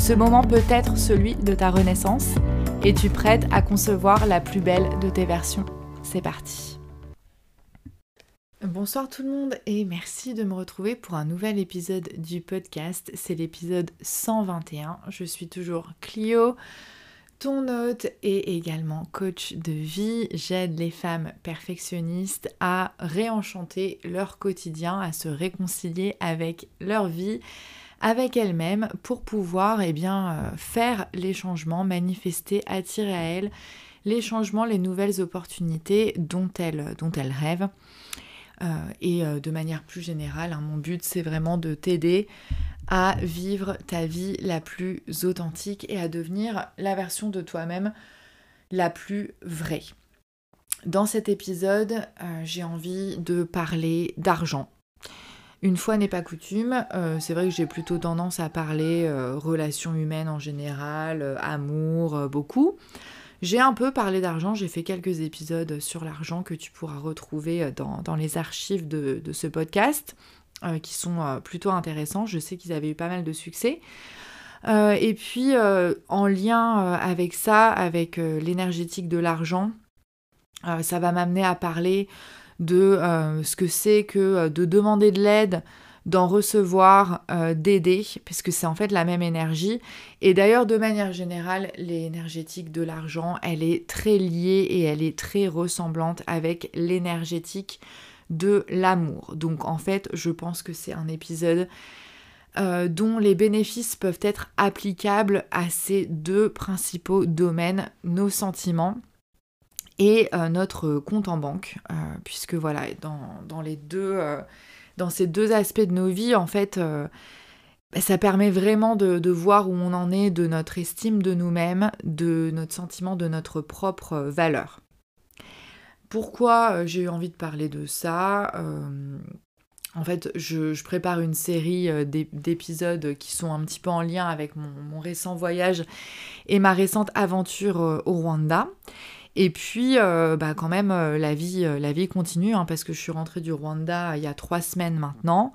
Ce moment peut être celui de ta renaissance. Es-tu prête à concevoir la plus belle de tes versions C'est parti Bonsoir tout le monde et merci de me retrouver pour un nouvel épisode du podcast. C'est l'épisode 121. Je suis toujours Clio, ton hôte et également coach de vie. J'aide les femmes perfectionnistes à réenchanter leur quotidien, à se réconcilier avec leur vie, avec elles-mêmes pour pouvoir eh bien, euh, faire les changements, manifester, attirer à elles les changements, les nouvelles opportunités dont elles rêvent. Euh, et euh, de manière plus générale, hein, mon but c'est vraiment de t'aider à vivre ta vie la plus authentique et à devenir la version de toi-même la plus vraie. Dans cet épisode, j'ai envie de parler d'argent. Une fois n'est pas coutume, c'est vrai que j'ai plutôt tendance à parler relations humaines en général, amour, beaucoup. J'ai un peu parlé d'argent, j'ai fait quelques épisodes sur l'argent que tu pourras retrouver euh, dans, les archives de, ce podcast, euh, qui sont euh, plutôt intéressants. Je sais qu'ils avaient eu pas mal de succès. et puis, en lien avec ça, avec l'énergétique de l'argent, ça va m'amener à parler de ce que c'est que de demander de l'aide, d'en recevoir, euh, d'aider, puisque c'est en fait la même énergie. Et d'ailleurs, de manière générale, l'énergétique de l'argent, elle est très liée et elle est très ressemblante avec l'énergétique de l'amour. Donc en fait, je pense que c'est un épisode euh, dont les bénéfices peuvent être applicables à ces deux principaux domaines, nos sentiments et euh, notre compte en banque, puisque voilà, dans, les deux dans ces deux aspects de nos vies, en fait, euh, bah, ça permet vraiment de, voir où on en est de notre estime de nous-mêmes, de notre sentiment de notre propre valeur. Pourquoi euh, j'ai eu envie de parler de ça euh, En fait, je, prépare une série d'épisodes qui sont un petit peu en lien avec mon récent voyage et ma récente aventure au Rwanda. Et puis, euh, bah, quand même, euh, la, vie, euh, la vie continue, hein, parce que je suis rentrée du Rwanda il y a trois semaines maintenant.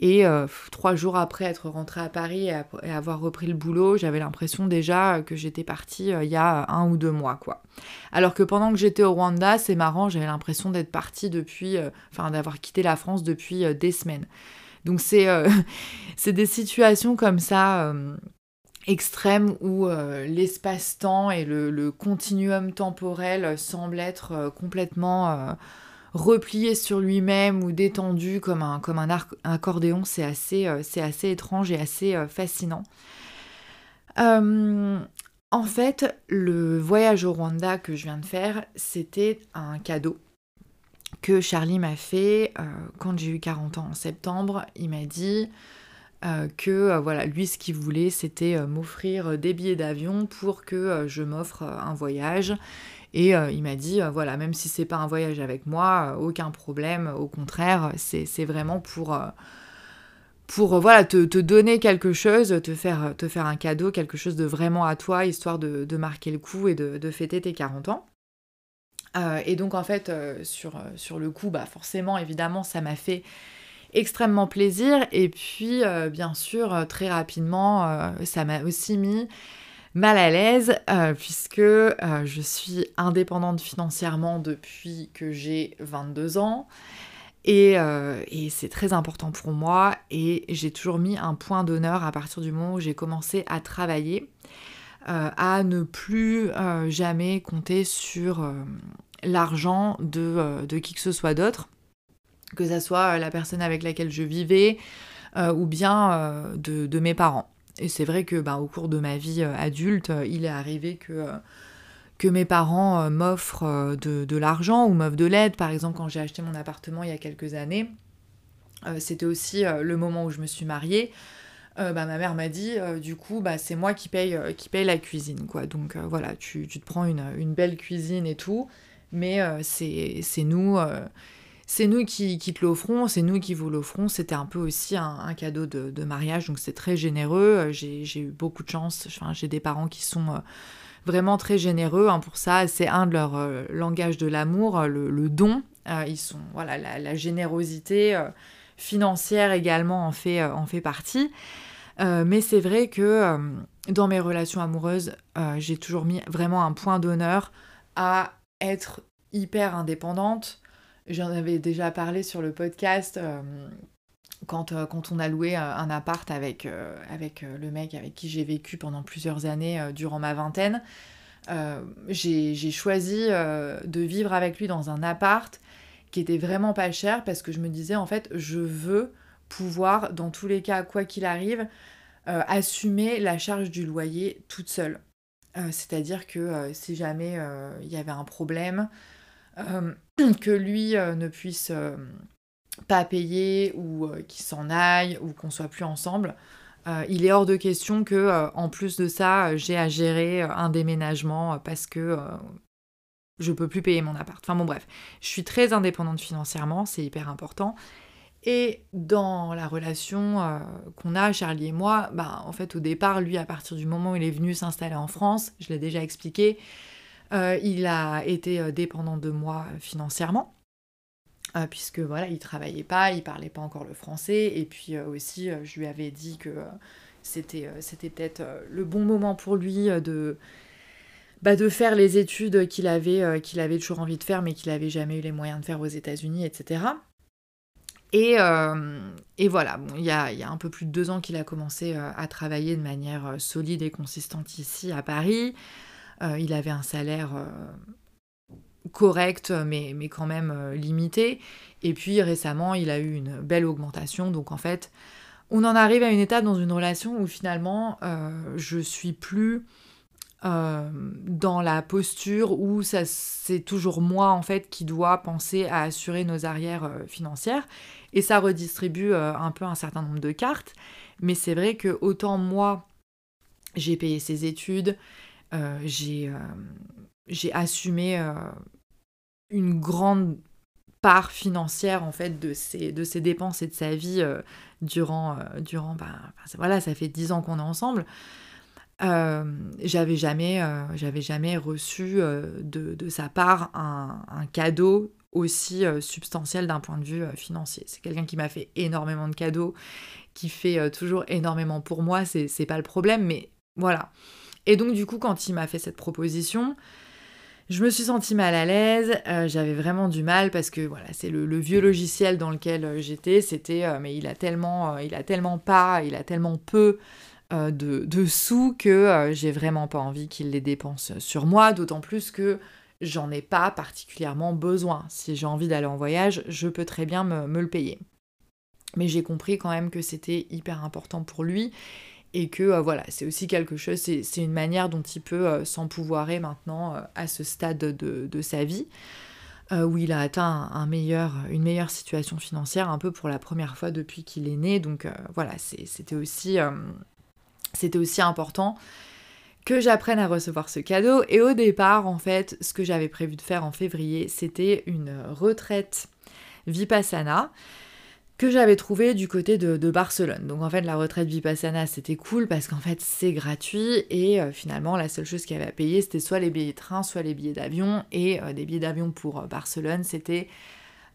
Et trois jours après être rentrée à Paris et, avoir repris le boulot, j'avais l'impression déjà que j'étais partie il y a un ou deux mois, quoi. Alors que pendant que j'étais au Rwanda, c'est marrant, j'avais l'impression d'être partie depuis, enfin d'avoir quitté la France depuis des semaines. Donc c'est des situations comme ça extrême où euh, l'espace-temps et le, continuum temporel semblent être euh, complètement euh, repliés sur lui-même ou détendus comme un, comme un, accordéon. C'est assez, assez étrange et assez fascinant. en fait, le voyage au Rwanda que je viens de faire, c'était un cadeau que Charlie m'a fait quand j'ai eu 40 ans en septembre. Il m'a dit euh, que euh, voilà, lui ce qu'il voulait c'était euh, m'offrir des billets d'avion pour que je m'offre un voyage. Et il m'a dit voilà, même si c'est pas un voyage avec moi, aucun problème, au contraire, c'est vraiment pour pour voilà, te, donner quelque chose, te faire, te faire un cadeau, quelque chose de vraiment à toi, histoire de, marquer le coup et de, fêter tes 40 ans. et donc en fait, sur, sur le coup, bah forcément, évidemment, ça m'a fait extrêmement plaisir. Et puis, euh, bien sûr, euh, très rapidement, euh, ça m'a aussi mis mal à l'aise puisque je suis indépendante financièrement depuis que j'ai 22 ans. Et, et c'est très important pour moi et j'ai toujours mis un point d'honneur à partir du moment où j'ai commencé à travailler, à ne plus jamais compter sur l'argent de, de qui que ce soit d'autre que ça soit la personne avec laquelle je vivais ou bien de, mes parents. Et c'est vrai que bah, au cours de ma vie adulte, il est arrivé que que mes parents m'offrent de, l'argent ou m'offrent de l'aide. Par exemple, quand j'ai acheté mon appartement il y a quelques années, c'était aussi le moment où je me suis mariée. Euh, bah, ma mère m'a dit, euh, du coup, bah, c'est moi qui paye, euh, qui paye la cuisine, quoi. Donc voilà, tu, te prends une, belle cuisine et tout, mais c'est nous, c'est nous qui, te l'offrons, c'est nous qui vous l'offrons. C'était un peu aussi un, cadeau de, mariage, donc c'est très généreux. J'ai eu beaucoup de chance, j'ai des parents qui sont vraiment très généreux hein, pour ça. C'est un de leurs langages de l'amour, le, don. ils sont, voilà, la, générosité financière également en fait, en fait partie. Euh, mais c'est vrai que euh, dans mes relations amoureuses, euh, j'ai toujours mis vraiment un point d'honneur à être hyper indépendante. J'en avais déjà parlé sur le podcast quand, quand, on a loué un appart avec, avec le mec avec qui j'ai vécu pendant plusieurs années durant ma vingtaine. j'ai choisi de vivre avec lui dans un appart qui était vraiment pas cher parce que je me disais en fait je veux pouvoir, dans tous les cas, quoi qu'il arrive, euh, assumer la charge du loyer toute seule. Euh, c'est-à-dire que euh, si jamais il y avait un problème, que lui ne puisse pas payer ou qu'il s'en aille ou qu'on soit plus ensemble, il est hors de question que, en plus de ça, j'ai à gérer un déménagement parce que je peux plus payer mon appart. Enfin bon bref, je suis très indépendante financièrement, c'est hyper important. Et dans la relation euh, qu'on a, Charlie et moi, bah, en fait, au départ, lui, à partir du moment où il est venu s'installer en France, je l'ai déjà expliqué, euh, il a été euh, dépendant de moi financièrement, puisque voilà, il travaillait pas, il parlait pas encore le français, et puis aussi, je lui avais dit que c'était c'était peut-être le bon moment pour lui de bah, de faire les études qu'il avait, qu'il avait toujours envie de faire, mais qu'il n'avait jamais eu les moyens de faire aux États-Unis, etc. Euh, et, voilà, il y, a, un peu plus de deux ans qu'il a commencé euh, à travailler de manière euh, solide et consistante ici à Paris. Il avait un salaire correct, mais, quand même limité. Et puis récemment, il a eu une belle augmentation. Donc en fait, on en arrive à une étape dans une relation où finalement, je suis plus euh, dans la posture où c'est toujours moi en fait qui dois penser à assurer nos arrières euh, financières et ça redistribue euh, un peu un certain nombre de cartes mais c'est vrai que autant moi j'ai payé ses études j'ai assumé une grande part financière en fait de ses, dépenses et de sa vie durant durant ben, voilà ça fait dix ans qu'on est ensemble euh, j'avais jamais, euh, jamais reçu euh, de, sa part un, cadeau aussi substantiel d'un point de vue financier. C'est quelqu'un qui m'a fait énormément de cadeaux, qui fait toujours énormément pour moi, c'est, pas le problème, mais voilà. Et donc du coup, quand il m'a fait cette proposition, je me suis sentie mal à l'aise, j'avais vraiment du mal parce que voilà, c'est le, vieux logiciel dans lequel j'étais, c'était mais il a tellement, il a tellement pas, il a tellement peu euh, de, sous que euh, j'ai vraiment pas envie qu'il les dépense sur moi, d'autant plus que j'en ai pas particulièrement besoin. Si j'ai envie d'aller en voyage, je peux très bien me, le payer. Mais j'ai compris quand même que c'était hyper important pour lui et que euh, voilà, c'est aussi quelque chose, c'est une manière dont il peut s'empouvoirer maintenant à ce stade de, sa vie. où il a atteint un meilleur, une meilleure situation financière un peu pour la première fois depuis qu'il est né. Donc voilà, c'était aussi c'était aussi important que j'apprenne à recevoir ce cadeau. Et au départ, en fait, ce que j'avais prévu de faire en février, c'était une retraite Vipassana que j'avais trouvé du côté de, Barcelone. Donc en fait, la retraite Vipassana, c'était cool parce qu'en fait, c'est gratuit et euh, finalement, la seule chose qu'il y avait à payer, c'était soit les billets de train, soit les billets d'avion. Et euh, des billets d'avion pour euh, Barcelone, c'était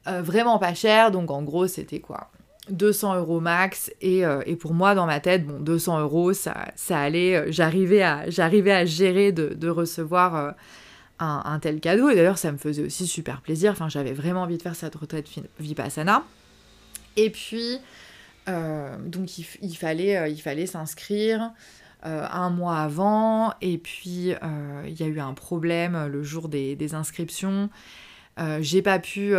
vraiment pas cher. Donc en gros, c'était quoi? 200 euros max et, pour moi dans ma tête bon 200 euros ça, allait j'arrivais à gérer de, recevoir euh, un, tel cadeau et d'ailleurs ça me faisait aussi super plaisir enfin j'avais vraiment envie de faire cette retraite vipassana et puis donc il, fallait il fallait s'inscrire un mois avant. Et puis il y a eu un problème le jour des, des inscriptions. J'ai pas pu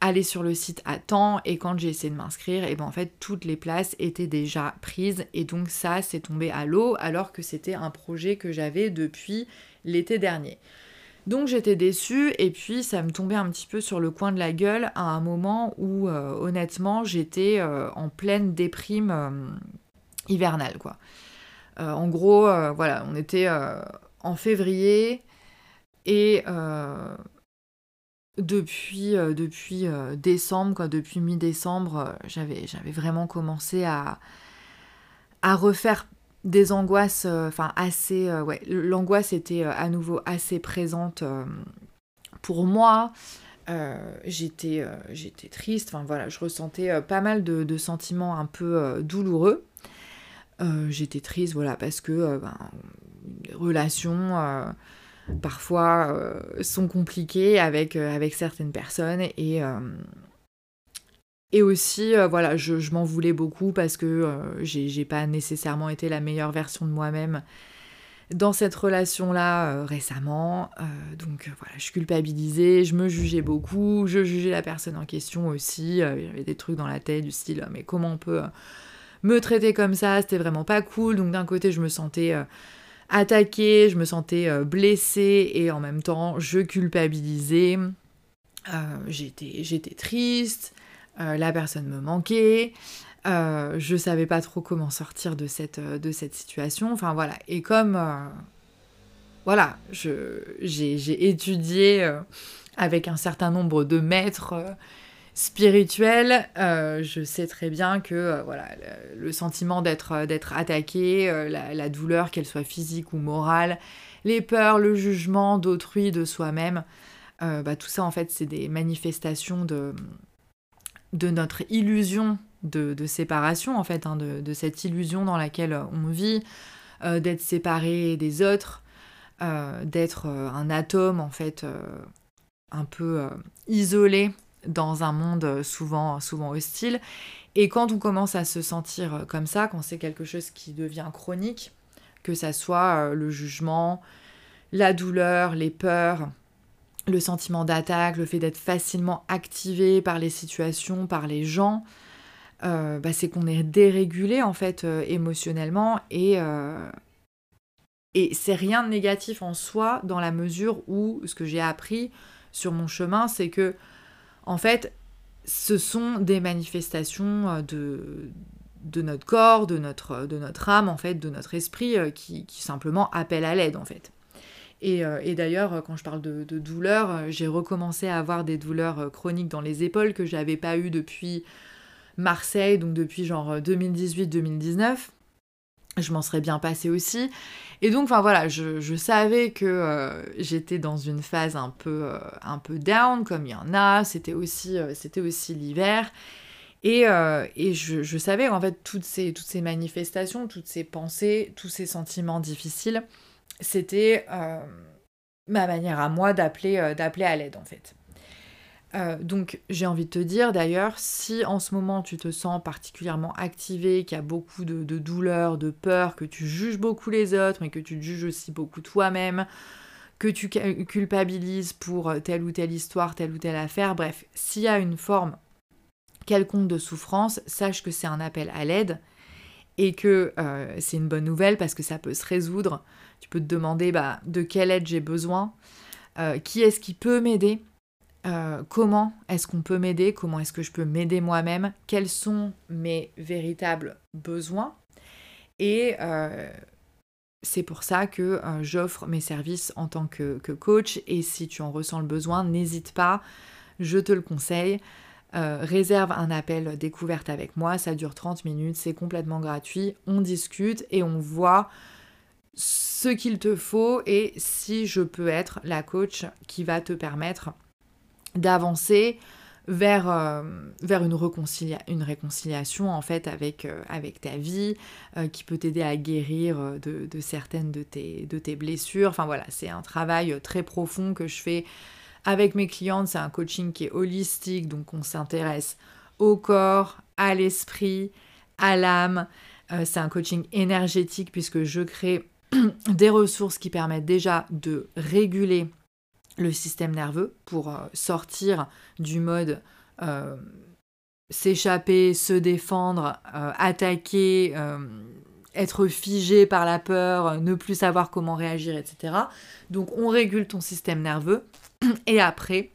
aller sur le site à temps. Et quand j'ai essayé de m'inscrire, et ben en fait toutes les places étaient déjà prises. Et donc ça c'est tombé à l'eau alors que c'était un projet que j'avais depuis l'été dernier. Donc j'étais déçue et puis ça me tombait un petit peu sur le coin de la gueule à un moment où euh, honnêtement j'étais euh, en pleine déprime euh, hivernale quoi. en gros voilà on était en février et depuis, depuis décembre, quoi, depuis mi-décembre, j'avais, j'avais vraiment commencé à, à refaire des angoisses, euh, enfin assez, euh, ouais, l'angoisse était euh, à nouveau assez présente pour moi. j'étais, j'étais triste, enfin voilà, je ressentais pas mal de, sentiments un peu douloureux. j'étais triste, voilà, parce que ben, les relations parfois sont compliquées avec, avec certaines personnes et et aussi, euh, voilà, je, m'en voulais beaucoup parce que euh, j'ai pas nécessairement été la meilleure version de moi-même dans cette relation-là euh, récemment. donc voilà, je culpabilisais, je me jugeais beaucoup, je jugeais la personne en question aussi. il y avait des trucs dans la tête du style, mais comment on peut me traiter comme ça? C'était vraiment pas cool. Donc d'un côté, je me sentais attaquée, je me sentais blessée et en même temps, je culpabilisais. j'étais triste, euh, la personne me manquait, euh, je savais pas trop comment sortir de cette, euh, situation, enfin voilà. Et comme, voilà, j'ai étudié avec un certain nombre de maîtres spirituels, je sais très bien que voilà, le, sentiment d'être attaqué, la, douleur, qu'elle soit physique ou morale, les peurs, le jugement d'autrui, de soi-même, bah, tout ça en fait c'est des manifestations de, de notre illusion de, séparation, en fait, hein, de, cette illusion dans laquelle on vit, euh, d'être séparé des autres, euh, d'être euh, un atome, en fait, un peu isolé dans un monde souvent, souvent hostile. Et quand on commence à se sentir comme ça, quand c'est quelque chose qui devient chronique, que ça soit le jugement, la douleur, les peurs, le sentiment d'attaque, le fait d'être facilement activé par les situations, par les gens, euh, bah, c'est qu'on est dérégulé en fait euh, émotionnellement et, euh, et c'est rien de négatif en soi dans la mesure où ce que j'ai appris sur mon chemin, c'est que en fait ce sont des manifestations de, notre corps, de notre, de notre âme en fait, de notre esprit qui, qui simplement appellent à l'aide en fait. Euh, et, d'ailleurs, quand je parle de, douleur, euh, j'ai recommencé à avoir des douleurs euh, chroniques dans les épaules que j'avais pas eues depuis Marseille, donc depuis genre 2018-2019. Je m'en serais bien passé aussi. Et donc, enfin voilà, je, savais que j'étais dans une phase un peu, un peu down, comme il y en a. C'était aussi, c'était aussi l'hiver. Et, et je, je, savais en fait toutes ces, toutes ces manifestations, toutes ces pensées, tous ces sentiments difficiles c'était euh, ma manière à moi d'appeler euh, à l'aide en fait. Euh, donc j'ai envie de te dire d'ailleurs, si en ce moment tu te sens particulièrement activé, qu'il y a beaucoup de, de, douleur, de peur, que tu juges beaucoup les autres, mais que tu juges aussi beaucoup toi-même, que tu culpabilises pour telle ou telle histoire, telle ou telle affaire, bref, s'il y a une forme quelconque de souffrance, sache que c'est un appel à l'aide et que c'est une bonne nouvelle parce que ça peut se résoudre tu peux te demander bah, de quelle aide j'ai besoin, euh, qui est-ce qui peut m'aider, euh, comment est-ce qu'on peut m'aider, comment est-ce que je peux m'aider moi-même, quels sont mes véritables besoins? Et euh, c'est pour ça que j'offre mes services en tant que, coach. Et si tu en ressens le besoin, n'hésite pas, je te le conseille. Réserve un appel découverte avec moi, ça dure 30 minutes, c'est complètement gratuit, on discute et on voit ce qu'il te faut et si je peux être la coach qui va te permettre d'avancer vers, euh, une, réconciliation en fait avec, euh, ta vie, euh, qui peut t'aider à guérir de, de, certaines de tes, de tes blessures. Enfin voilà, c'est un travail très profond que je fais avec mes clientes. C'est un coaching qui est holistique, donc on s'intéresse au corps, à l'esprit, à l'âme. c'est un coaching énergétique puisque je crée des ressources qui permettent déjà de réguler le système nerveux pour euh, sortir du mode s'échapper, se défendre, attaquer, être figé par la peur, ne plus savoir comment réagir, etc. Donc on régule ton système nerveux et après,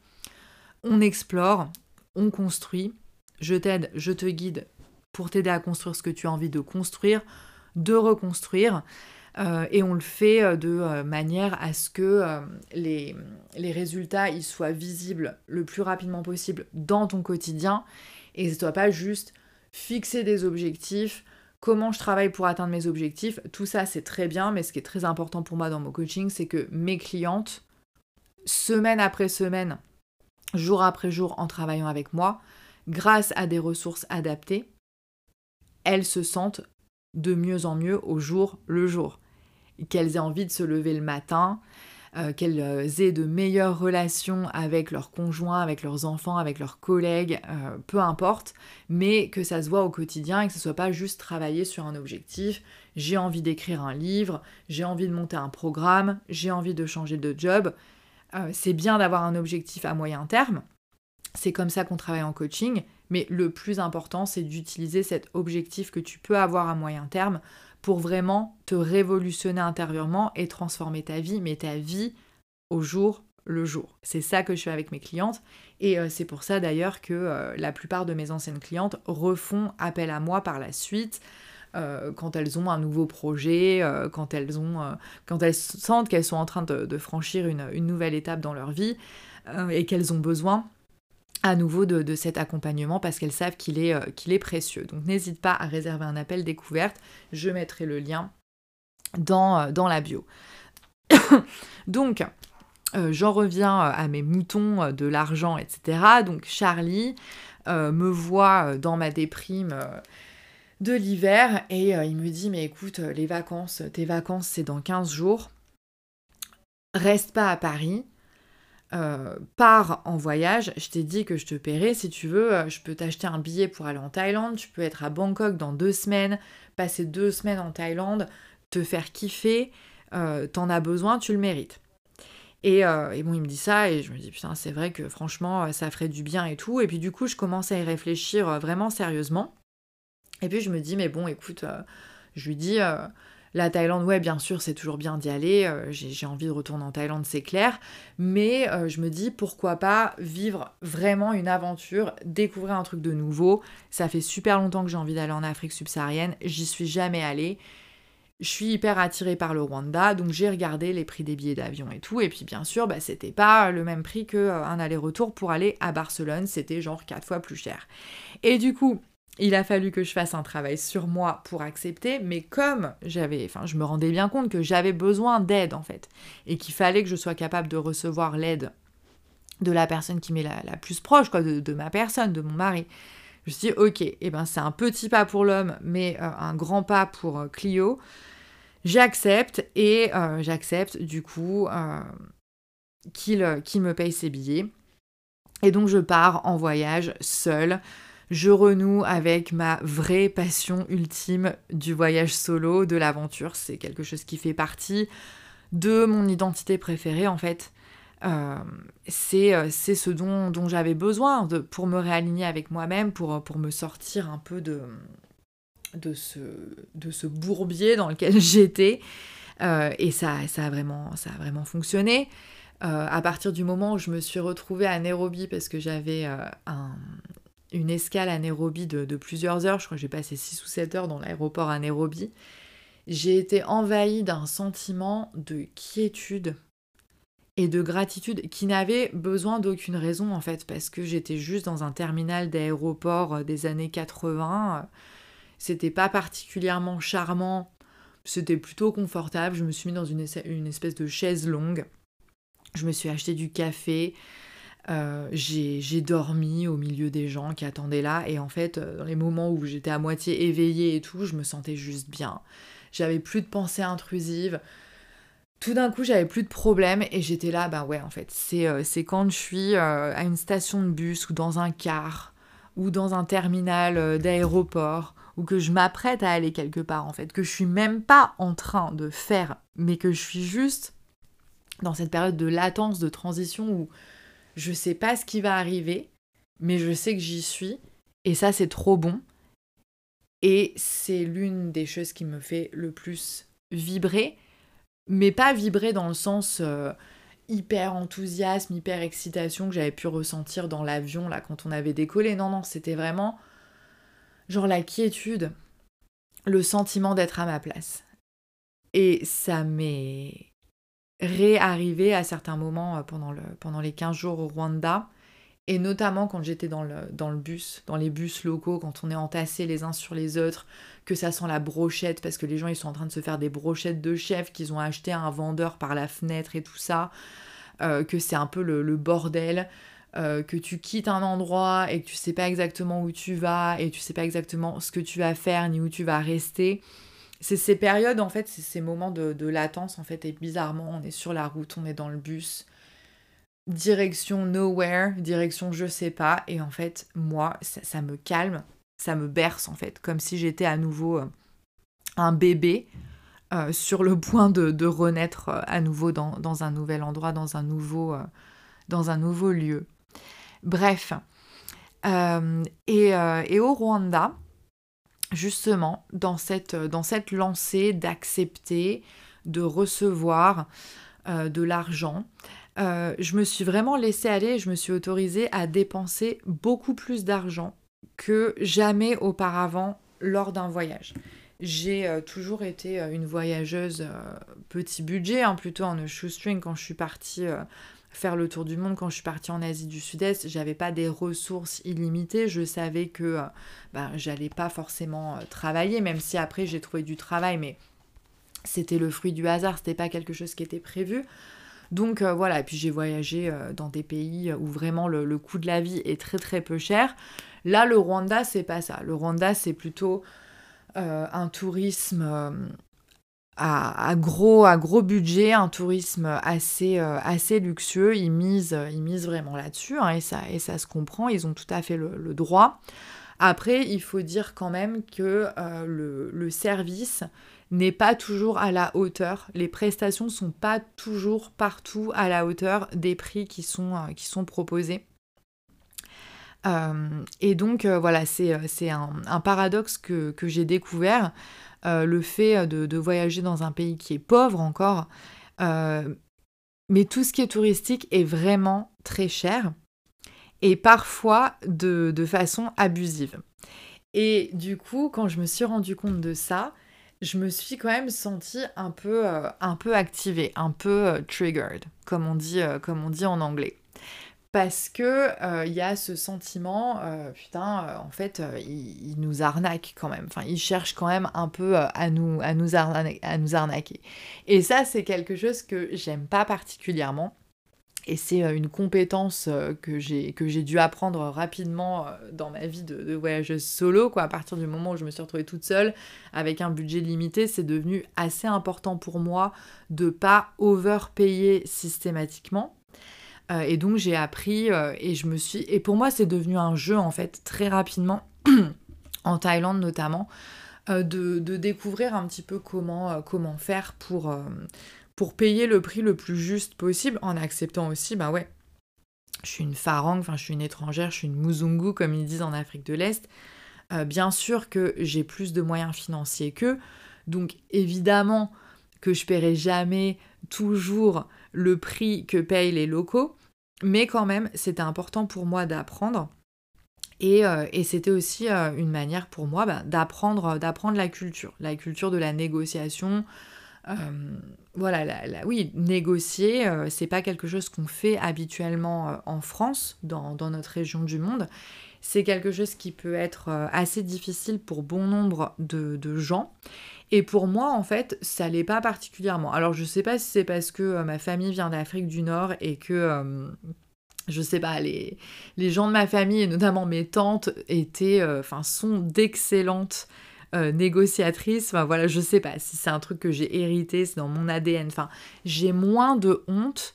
on explore, on construit. Je t'aide, je te guide pour t'aider à construire ce que tu as envie de construire, de reconstruire. Euh, et on le fait euh, de euh, manière à ce que les, résultats soient visibles le plus rapidement possible dans ton quotidien et ce soit pas juste fixer des objectifs, comment je travaille pour atteindre mes objectifs, tout ça c'est très bien, mais ce qui est très important pour moi dans mon coaching, c'est que mes clientes, semaine après semaine, jour après jour en travaillant avec moi, grâce à des ressources adaptées, elles se sentent de mieux en mieux au jour le jour. Qu'elles aient envie de se lever le matin, euh, qu'elles aient de meilleures relations avec leurs conjoints, avec leurs enfants, avec leurs collègues, euh, peu importe, mais que ça se voit au quotidien et que ce soit pas juste travailler sur un objectif. J'ai envie d'écrire un livre, j'ai envie de monter un programme, j'ai envie de changer de job. C'est bien d'avoir un objectif à moyen terme. C'est comme ça qu'on travaille en coaching, mais le plus important, c'est d'utiliser cet objectif que tu peux avoir à moyen terme pour vraiment te révolutionner intérieurement et transformer ta vie, mais ta vie au jour le jour. C'est ça que je fais avec mes clientes et euh, c'est pour ça d'ailleurs que euh, la plupart de mes anciennes clientes refont appel à moi par la suite. Euh, quand elles ont un nouveau projet, quand, elles ont, quand elles sentent qu'elles sont en train de, franchir une, nouvelle étape dans leur vie et qu'elles ont besoin à nouveau de, cet accompagnement parce qu'elles savent qu'il est, euh, qu'il est précieux. Donc n'hésite pas à réserver un appel découverte, je mettrai le lien dans, euh, dans la bio. Donc, euh, j'en reviens à mes moutons de l'argent, etc. Donc Charlie me voit dans ma déprime de l'hiver et il me dit mais écoute, les vacances, tes vacances c'est dans 15 jours, reste pas à Paris, euh, pars en voyage, je t'ai dit que je te paierai si tu veux, euh, je peux t'acheter un billet pour aller en Thaïlande, tu peux être à Bangkok dans deux semaines, passer deux semaines en Thaïlande, te faire kiffer, euh, t'en as besoin, tu le mérites. Et, et, bon, il me dit ça et je me dis putain, c'est vrai que franchement, ça ferait du bien et tout. Et puis du coup, je commence à y réfléchir vraiment sérieusement. Et puis je me dis, mais bon, écoute, je lui dis, la Thaïlande, ouais, bien sûr, c'est toujours bien d'y aller. Euh, j'ai envie de retourner en Thaïlande, c'est clair. Mais euh, je me dis, pourquoi pas vivre vraiment une aventure, découvrir un truc de nouveau. Ça fait super longtemps que j'ai envie d'aller en Afrique subsaharienne. J'y suis jamais allée. Je suis hyper attirée par le Rwanda, donc j'ai regardé les prix des billets d'avion et tout. Et puis bien sûr, bah, c'était pas le même prix qu'un euh, aller-retour pour aller à Barcelone. C'était genre quatre fois plus cher. Et du coup, il a fallu que je fasse un travail sur moi pour accepter, mais comme j'avais, enfin, je me rendais bien compte que j'avais besoin d'aide en fait, et qu'il fallait que je sois capable de recevoir l'aide de la personne qui m'est la, plus proche, quoi, de, ma personne, de mon mari. Je me suis dit, ok, eh ben c'est un petit pas pour l'homme, mais euh, un grand pas pour euh, Clio. J'accepte et euh, j'accepte du coup qu'il me paye ses billets. Et donc je pars en voyage seule je renoue avec ma vraie passion ultime du voyage solo, de l'aventure. C'est quelque chose qui fait partie de mon identité préférée en fait. Euh, euh, c'est ce dont, j'avais besoin de, pour me réaligner avec moi-même, pour, me sortir un peu de, de, ce, de ce bourbier dans lequel j'étais. Euh, et ça, ça, a vraiment, ça a vraiment fonctionné. à partir du moment où je me suis retrouvée à Nairobi parce que j'avais un, une escale à Nairobi de, plusieurs heures, je crois que j'ai passé 6 ou 7 heures dans l'aéroport à Nairobi, j'ai été envahie d'un sentiment de quiétude et de gratitude qui n'avait besoin d'aucune raison en fait, parce que j'étais juste dans un terminal d'aéroport euh, des années 80. C'était pas particulièrement charmant, c'était plutôt confortable. Je me suis mis dans une, une espèce de chaise longue. Je me suis acheté du café, euh, j'ai dormi au milieu des gens qui attendaient là et en fait euh, dans les moments où j'étais à moitié éveillée et tout je me sentais juste bien. J'avais plus de pensées intrusives. Tout d'un coup j'avais plus de problèmes et j'étais là bah ouais en fait c'est euh, quand je suis à une station de bus ou dans un car ou dans un terminal d'aéroport ou que je m'apprête à aller quelque part en fait que je suis même pas en train de faire mais que je suis juste dans cette période de latence de transition où je sais pas ce qui va arriver, mais je sais que j'y suis. Et ça, c'est trop bon. Et c'est l'une des choses qui me fait le plus vibrer, mais pas vibrer dans le sens euh, hyper enthousiasme, hyper excitation que j'avais pu ressentir dans l'avion là quand on avait décollé. Non, non, c'était vraiment genre la quiétude, le sentiment d'être à ma place. Et ça m'est réarrivé à certains moments euh, pendant, le, pendant les 15 jours au Rwanda. Et notamment quand j'étais dans le, dans le bus, dans les bus locaux, quand on est entassés les uns sur les autres, que ça sent la brochette, parce que les gens ils sont en train de se faire des brochettes de chef qu'ils ont acheté à un vendeur par la fenêtre et tout ça, euh, que c'est un peu le, bordel, euh, que tu quittes un endroit et que tu sais pas exactement où tu vas et tu sais pas exactement ce que tu vas faire ni où tu vas rester. C'est ces périodes en fait, c'est ces moments de, latence en fait, et bizarrement on est sur la route, on est dans le bus direction nowhere, direction je sais pas. Et en fait, moi, ça, me calme, ça me berce en fait, comme si j'étais à nouveau euh, un bébé euh, sur le point de, renaître euh, à nouveau dans, un nouvel endroit, dans un nouveau, dans un nouveau lieu. Bref. Et, au Rwanda, justement, dans cette, dans cette lancée d'accepter, de recevoir de l'argent, euh, je me suis vraiment laissée aller, je me suis autorisée à dépenser beaucoup plus d'argent que jamais auparavant lors d'un voyage. J'ai euh, toujours été euh, une voyageuse petit budget, hein, plutôt en shoestring quand je suis partie faire le tour du monde, quand je suis partie en Asie du Sud-Est, j'avais pas des ressources illimitées, je savais que ben, j'allais pas forcément travailler, même si après j'ai trouvé du travail, mais c'était le fruit du hasard, c'était pas quelque chose qui était prévu. Donc euh, voilà, et puis j'ai voyagé euh, dans des pays où vraiment le, coût de la vie est très très peu cher. Là, le Rwanda, c'est pas ça. Le Rwanda, c'est plutôt euh, un tourisme à, gros, budget, un tourisme assez, assez luxueux. Ils misent, ils misent vraiment là-dessus hein, et, ça, et ça se comprend. Ils ont tout à fait le, droit. Après, il faut dire quand même que le, le service n'est pas toujours à la hauteur. Les prestations sont pas toujours partout à la hauteur des prix qui sont, euh, qui proposés. Euh, et donc euh, voilà, c'est un, paradoxe que, j'ai découvert, le fait de, voyager dans un pays qui est pauvre encore, mais tout ce qui est touristique est vraiment très cher et parfois de, de façon abusive. Et du coup, quand je me suis rendu compte de ça, je me suis quand même sentie un peu, euh, un peu activée, un peu euh, triggered, comme on, dit, euh, comme on dit en anglais. Parce que il y a ce sentiment, putain, en fait, il, nous arnaque quand même. Enfin, il cherche quand même un peu à, nous, arnaquer. Et ça, c'est quelque chose que j'aime pas particulièrement. Et c'est euh, une compétence euh, que j'ai dû apprendre rapidement euh, dans ma vie de, voyageuse solo. Quoi. À partir du moment où je me suis retrouvée toute seule, avec un budget limité, c'est devenu assez important pour moi de pas overpayer systématiquement. Et donc j'ai appris et je me suis... Et pour moi c'est devenu un jeu en fait très rapidement, en Thaïlande notamment, de, de, découvrir un petit peu comment, comment faire pour pour payer le prix le plus juste possible en acceptant aussi, bah ouais, je suis une farang, enfin je suis une étrangère, je suis une muzungu comme ils disent en Afrique de l'Est. Euh, bien sûr que j'ai plus de moyens financiers qu'eux, donc évidemment que je paierai jamais toujours le prix que payent les locaux, mais quand même c'était important pour moi d'apprendre. Et, euh, c'était aussi euh, une manière pour moi bah, d'apprendre, d'apprendre la culture, la culture de la négociation, euh, voilà, oui, négocier, euh, c'est pas quelque chose qu'on fait habituellement euh, en France, dans, notre région du monde. C'est quelque chose qui peut être assez difficile pour bon nombre de, gens. Et pour moi, en fait, ça l'est pas particulièrement. Alors, je sais pas si c'est parce que ma famille vient d'Afrique du Nord et que je sais pas, les, les, gens de ma famille, et notamment mes tantes, étaient, enfin, sont d'excellentes euh, négociatrice. Enfin voilà, je sais pas si c'est un truc que j'ai hérité, c'est dans mon ADN. Enfin, j'ai moins de honte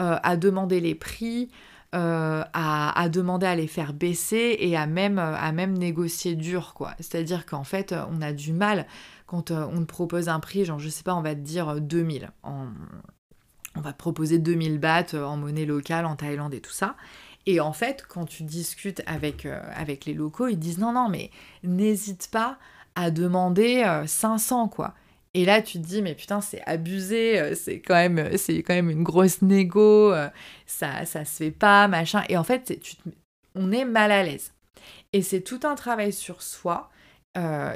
euh, à demander les prix, euh, à, demander à les faire baisser et à même, à même négocier dur, quoi. C'est-à-dire qu'en fait, on a du mal quand on te propose un prix, genre, je sais pas, on va te dire 2000. On va te proposer 2000 bahts en monnaie locale, en Thaïlande et tout ça. Et en fait, quand tu discutes avec, avec les locaux, ils disent non, non, mais n'hésite pas à demander 500, quoi. Et là, tu te dis, mais putain, c'est abusé, c'est quand, même, quand même une grosse négo, ça, ça se fait pas, machin. Et en fait, tu on est mal à l'aise. Et c'est tout un travail sur soi,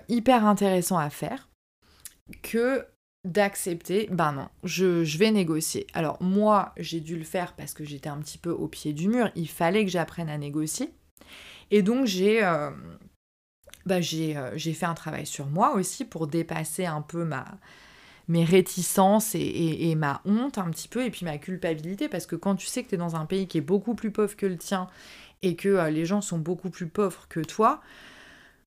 hyper intéressant à faire, que d'accepter, ben non, je, vais négocier. Alors moi, j'ai dû le faire parce que j'étais un petit peu au pied du mur, il fallait que j'apprenne à négocier. Et donc j'ai euh, euh, j'ai fait un travail sur moi aussi pour dépasser un peu ma, mes réticences et, ma honte un petit peu, et puis ma culpabilité, parce que quand tu sais que tu es dans un pays qui est beaucoup plus pauvre que le tien, et que euh, les gens sont beaucoup plus pauvres que toi,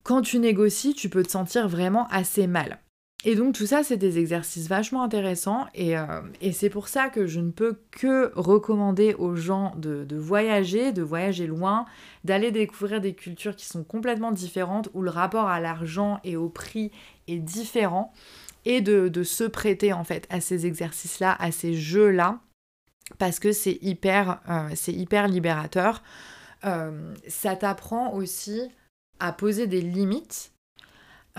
quand tu négocies, tu peux te sentir vraiment assez mal. Et donc tout ça, c'est des exercices vachement intéressants euh, et, c'est pour ça que je ne peux que recommander aux gens de, voyager, de voyager loin, d'aller découvrir des cultures qui sont complètement différentes, où le rapport à l'argent et au prix est différent, et de, se prêter en fait à ces exercices-là, à ces jeux-là, parce que c'est hyper, euh, libérateur. Euh, ça t'apprend aussi à poser des limites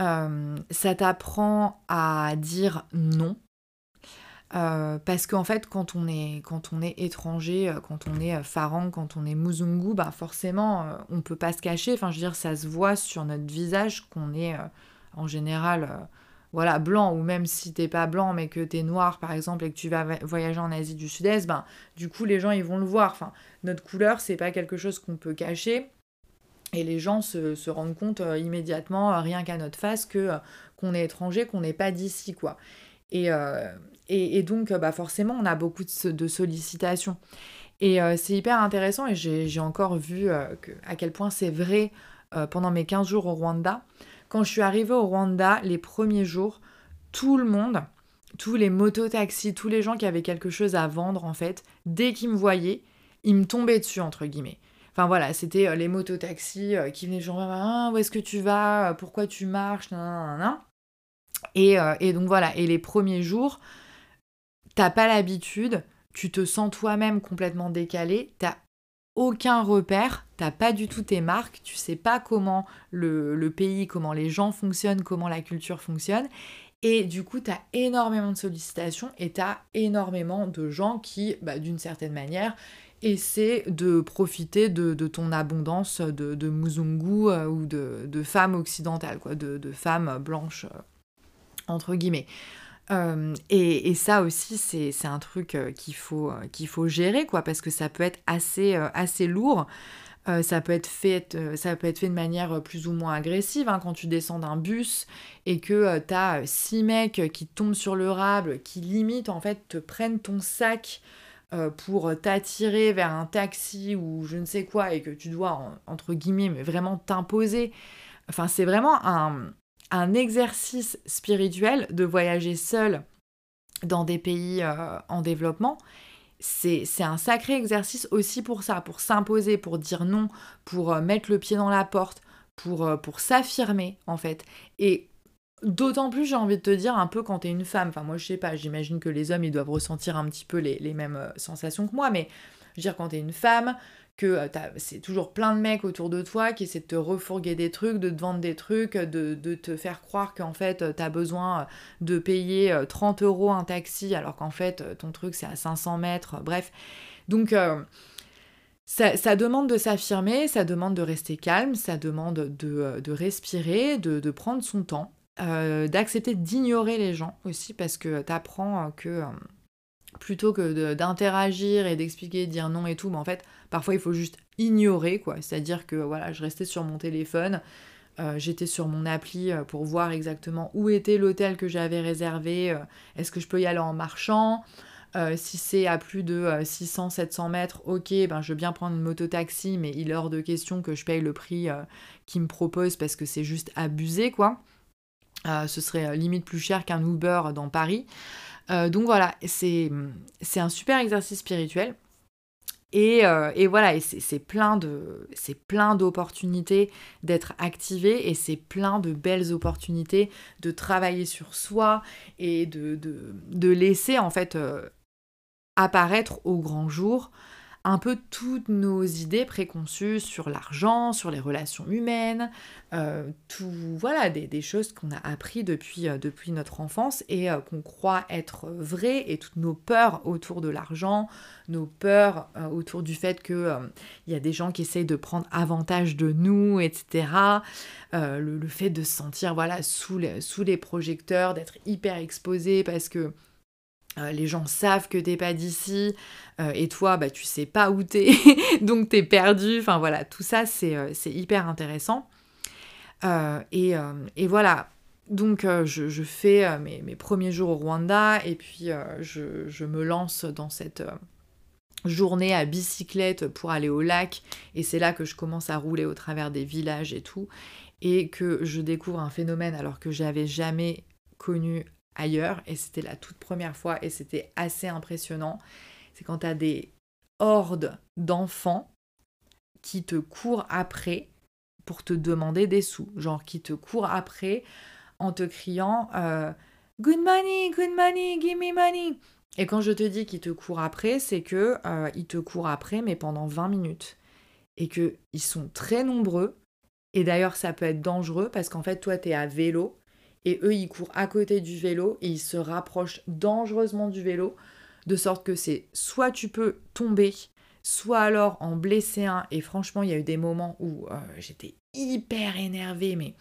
euh, ça t'apprend à dire non. Euh, parce qu'en fait, quand on est, quand on est étranger, euh, quand on est farang, quand on est muzungu, bah forcément, on peut pas se cacher. Enfin, je veux dire, ça se voit sur notre visage qu'on est en général voilà, blanc, ou même si t'es pas blanc mais que t'es noir par exemple et que tu vas voyager en Asie du Sud-Est, ben du coup les gens ils vont le voir. Enfin, notre couleur c'est pas quelque chose qu'on peut cacher. Et les gens se, rendent compte euh, immédiatement, euh, rien qu'à notre face, que euh, qu'on est étranger, qu'on n'est pas d'ici, quoi. Et, et, donc, bah forcément, on a beaucoup de, sollicitations. Et c'est hyper intéressant, et j'ai encore vu à quel point c'est vrai pendant mes 15 jours au Rwanda. Quand je suis arrivée au Rwanda, les premiers jours, tout le monde, tous les mototaxis, tous les gens qui avaient quelque chose à vendre, en fait, dès qu'ils me voyaient, ils me tombaient dessus, entre guillemets. Enfin voilà, c'était euh, les mototaxis euh, qui venaient genre ah, où est-ce que tu vas Pourquoi tu marches euh, et, donc voilà, et les premiers jours, t'as pas l'habitude, tu te sens toi-même complètement décalé, t'as aucun repère, t'as pas du tout tes marques, tu sais pas comment le, pays, comment les gens fonctionnent, comment la culture fonctionne. Et du coup, t'as énormément de sollicitations et t'as énormément de gens qui, bah, d'une certaine manière, et c'est de profiter de, ton abondance de, de euh, ou de, femmes occidentales, quoi, de, femmes blanches, euh, entre guillemets. Euh, et, ça aussi, c'est un truc qu'il faut, faut gérer, quoi, parce que ça peut être assez, assez lourd. ça, peut être fait, ça peut être fait de manière plus ou moins agressive hein, quand tu descends d'un bus et que tu as six mecs qui tombent sur le rable, qui limite en fait te prennent ton sac euh, pour t'attirer vers un taxi ou je ne sais quoi et que tu dois, entre guillemets, mais vraiment t'imposer. Enfin, c'est vraiment un, un, exercice spirituel de voyager seul dans des pays euh, en développement. C'est un sacré exercice aussi pour ça, pour s'imposer, pour dire non, pour euh, mettre le pied dans la porte, pour, pour s'affirmer en fait. Et D'autant plus, j'ai envie de te dire, un peu quand t'es une femme. Enfin, moi, je sais pas, j'imagine que les hommes, ils doivent ressentir un petit peu les, mêmes euh, sensations que moi, mais je veux dire, quand t'es une femme, que euh, c'est toujours plein de mecs autour de toi qui essaient de te refourguer des trucs, de te vendre des trucs, de, te faire croire qu'en fait, euh, t'as besoin de payer 30 euros un taxi, alors qu'en fait, ton truc, c'est à 500 mètres, bref. Donc... Ça, demande de s'affirmer, ça demande de rester calme, ça demande de, respirer, de, prendre son temps. Euh, d'accepter d'ignorer les gens aussi parce que tu apprends que euh, plutôt que d'interagir et d'expliquer, de dire non et tout, mais en fait parfois il faut juste ignorer quoi, c'est-à-dire que voilà je restais sur mon téléphone, euh, j'étais sur mon appli pour voir exactement où était l'hôtel que j'avais réservé, est-ce que je peux y aller en marchant, si c'est à plus de 600-700 mètres, ok, ben je veux bien prendre une moto-taxi, mais il est hors de question que je paye le prix qu'il me propose parce que c'est juste abusé, quoi. Euh, ce serait euh, limite plus cher qu'un Uber dans Paris. Euh, donc voilà, c'est un super exercice spirituel. Et, voilà, et c'est plein d'opportunités d'être activé et c'est plein de belles opportunités de travailler sur soi et de, de, laisser en fait apparaître au grand jour un peu toutes nos idées préconçues sur l'argent, sur les relations humaines, euh, tout, voilà, des, choses qu'on a appris depuis, euh, notre enfance et euh, qu'on croit être vraies, et toutes nos peurs autour de l'argent, nos peurs autour du fait qu'il il y a des gens qui essayent de prendre avantage de nous, etc. Le, le, fait de se sentir voilà, sous, les, sous les projecteurs, d'être hyper exposé parce que euh, les gens savent que t'es pas d'ici euh, et toi bah tu sais pas où t'es donc t'es perdu. Enfin voilà tout ça c'est euh, hyper intéressant. Et, voilà. Donc je, fais mes, premiers jours au Rwanda et puis je, je, me lance dans cette journée à bicyclette pour aller au lac et c'est là que je commence à rouler au travers des villages et tout et que je découvre un phénomène alors que j'avais jamais connu ailleurs et c'était la toute première fois et c'était assez impressionnant. C'est quand tu as des hordes d'enfants qui te courent après pour te demander des sous, genre qui te courent après en te criant euh, Good money, good money, give me money. Et quand je te dis qu'ils te courent après, c'est que euh, ils te courent après mais pendant 20 minutes et que ils sont très nombreux. Et d'ailleurs, ça peut être dangereux parce qu'en fait, toi, tu es à vélo et eux ils courent à côté du vélo et ils se rapprochent dangereusement du vélo de sorte que c'est soit tu peux tomber, soit alors en blesser un et franchement il y a eu des moments où euh, j'étais hyper énervée mais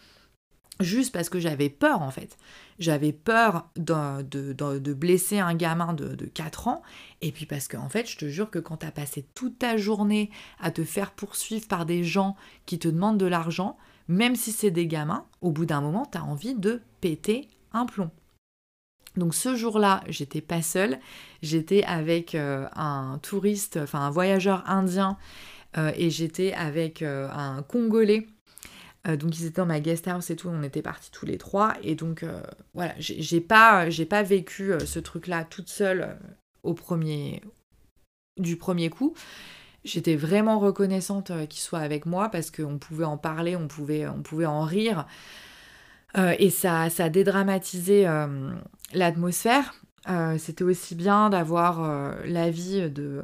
juste parce que j'avais peur en fait. J'avais peur de, blesser un gamin de, de 4 ans, et puis parce qu'en en fait, je te jure que quand t'as passé toute ta journée à te faire poursuivre par des gens qui te demandent de l'argent, même si c'est des gamins, au bout d'un moment, tu as envie de péter un plomb. Donc ce jour-là, j'étais pas seule, j'étais avec euh, un touriste, enfin un voyageur indien, euh, et j'étais avec euh, un Congolais. donc ils étaient dans ma guest house et tout, on était partis tous les trois. Et donc voilà, j'ai pas, pas vécu ce truc-là toute seule au premier, du premier coup. J'étais vraiment reconnaissante euh, qu'il soit avec moi parce qu'on pouvait en parler, on pouvait, on pouvait en rire. Euh, et ça, ça a dédramatisé euh, l'atmosphère. C'était aussi bien d'avoir l'avis de,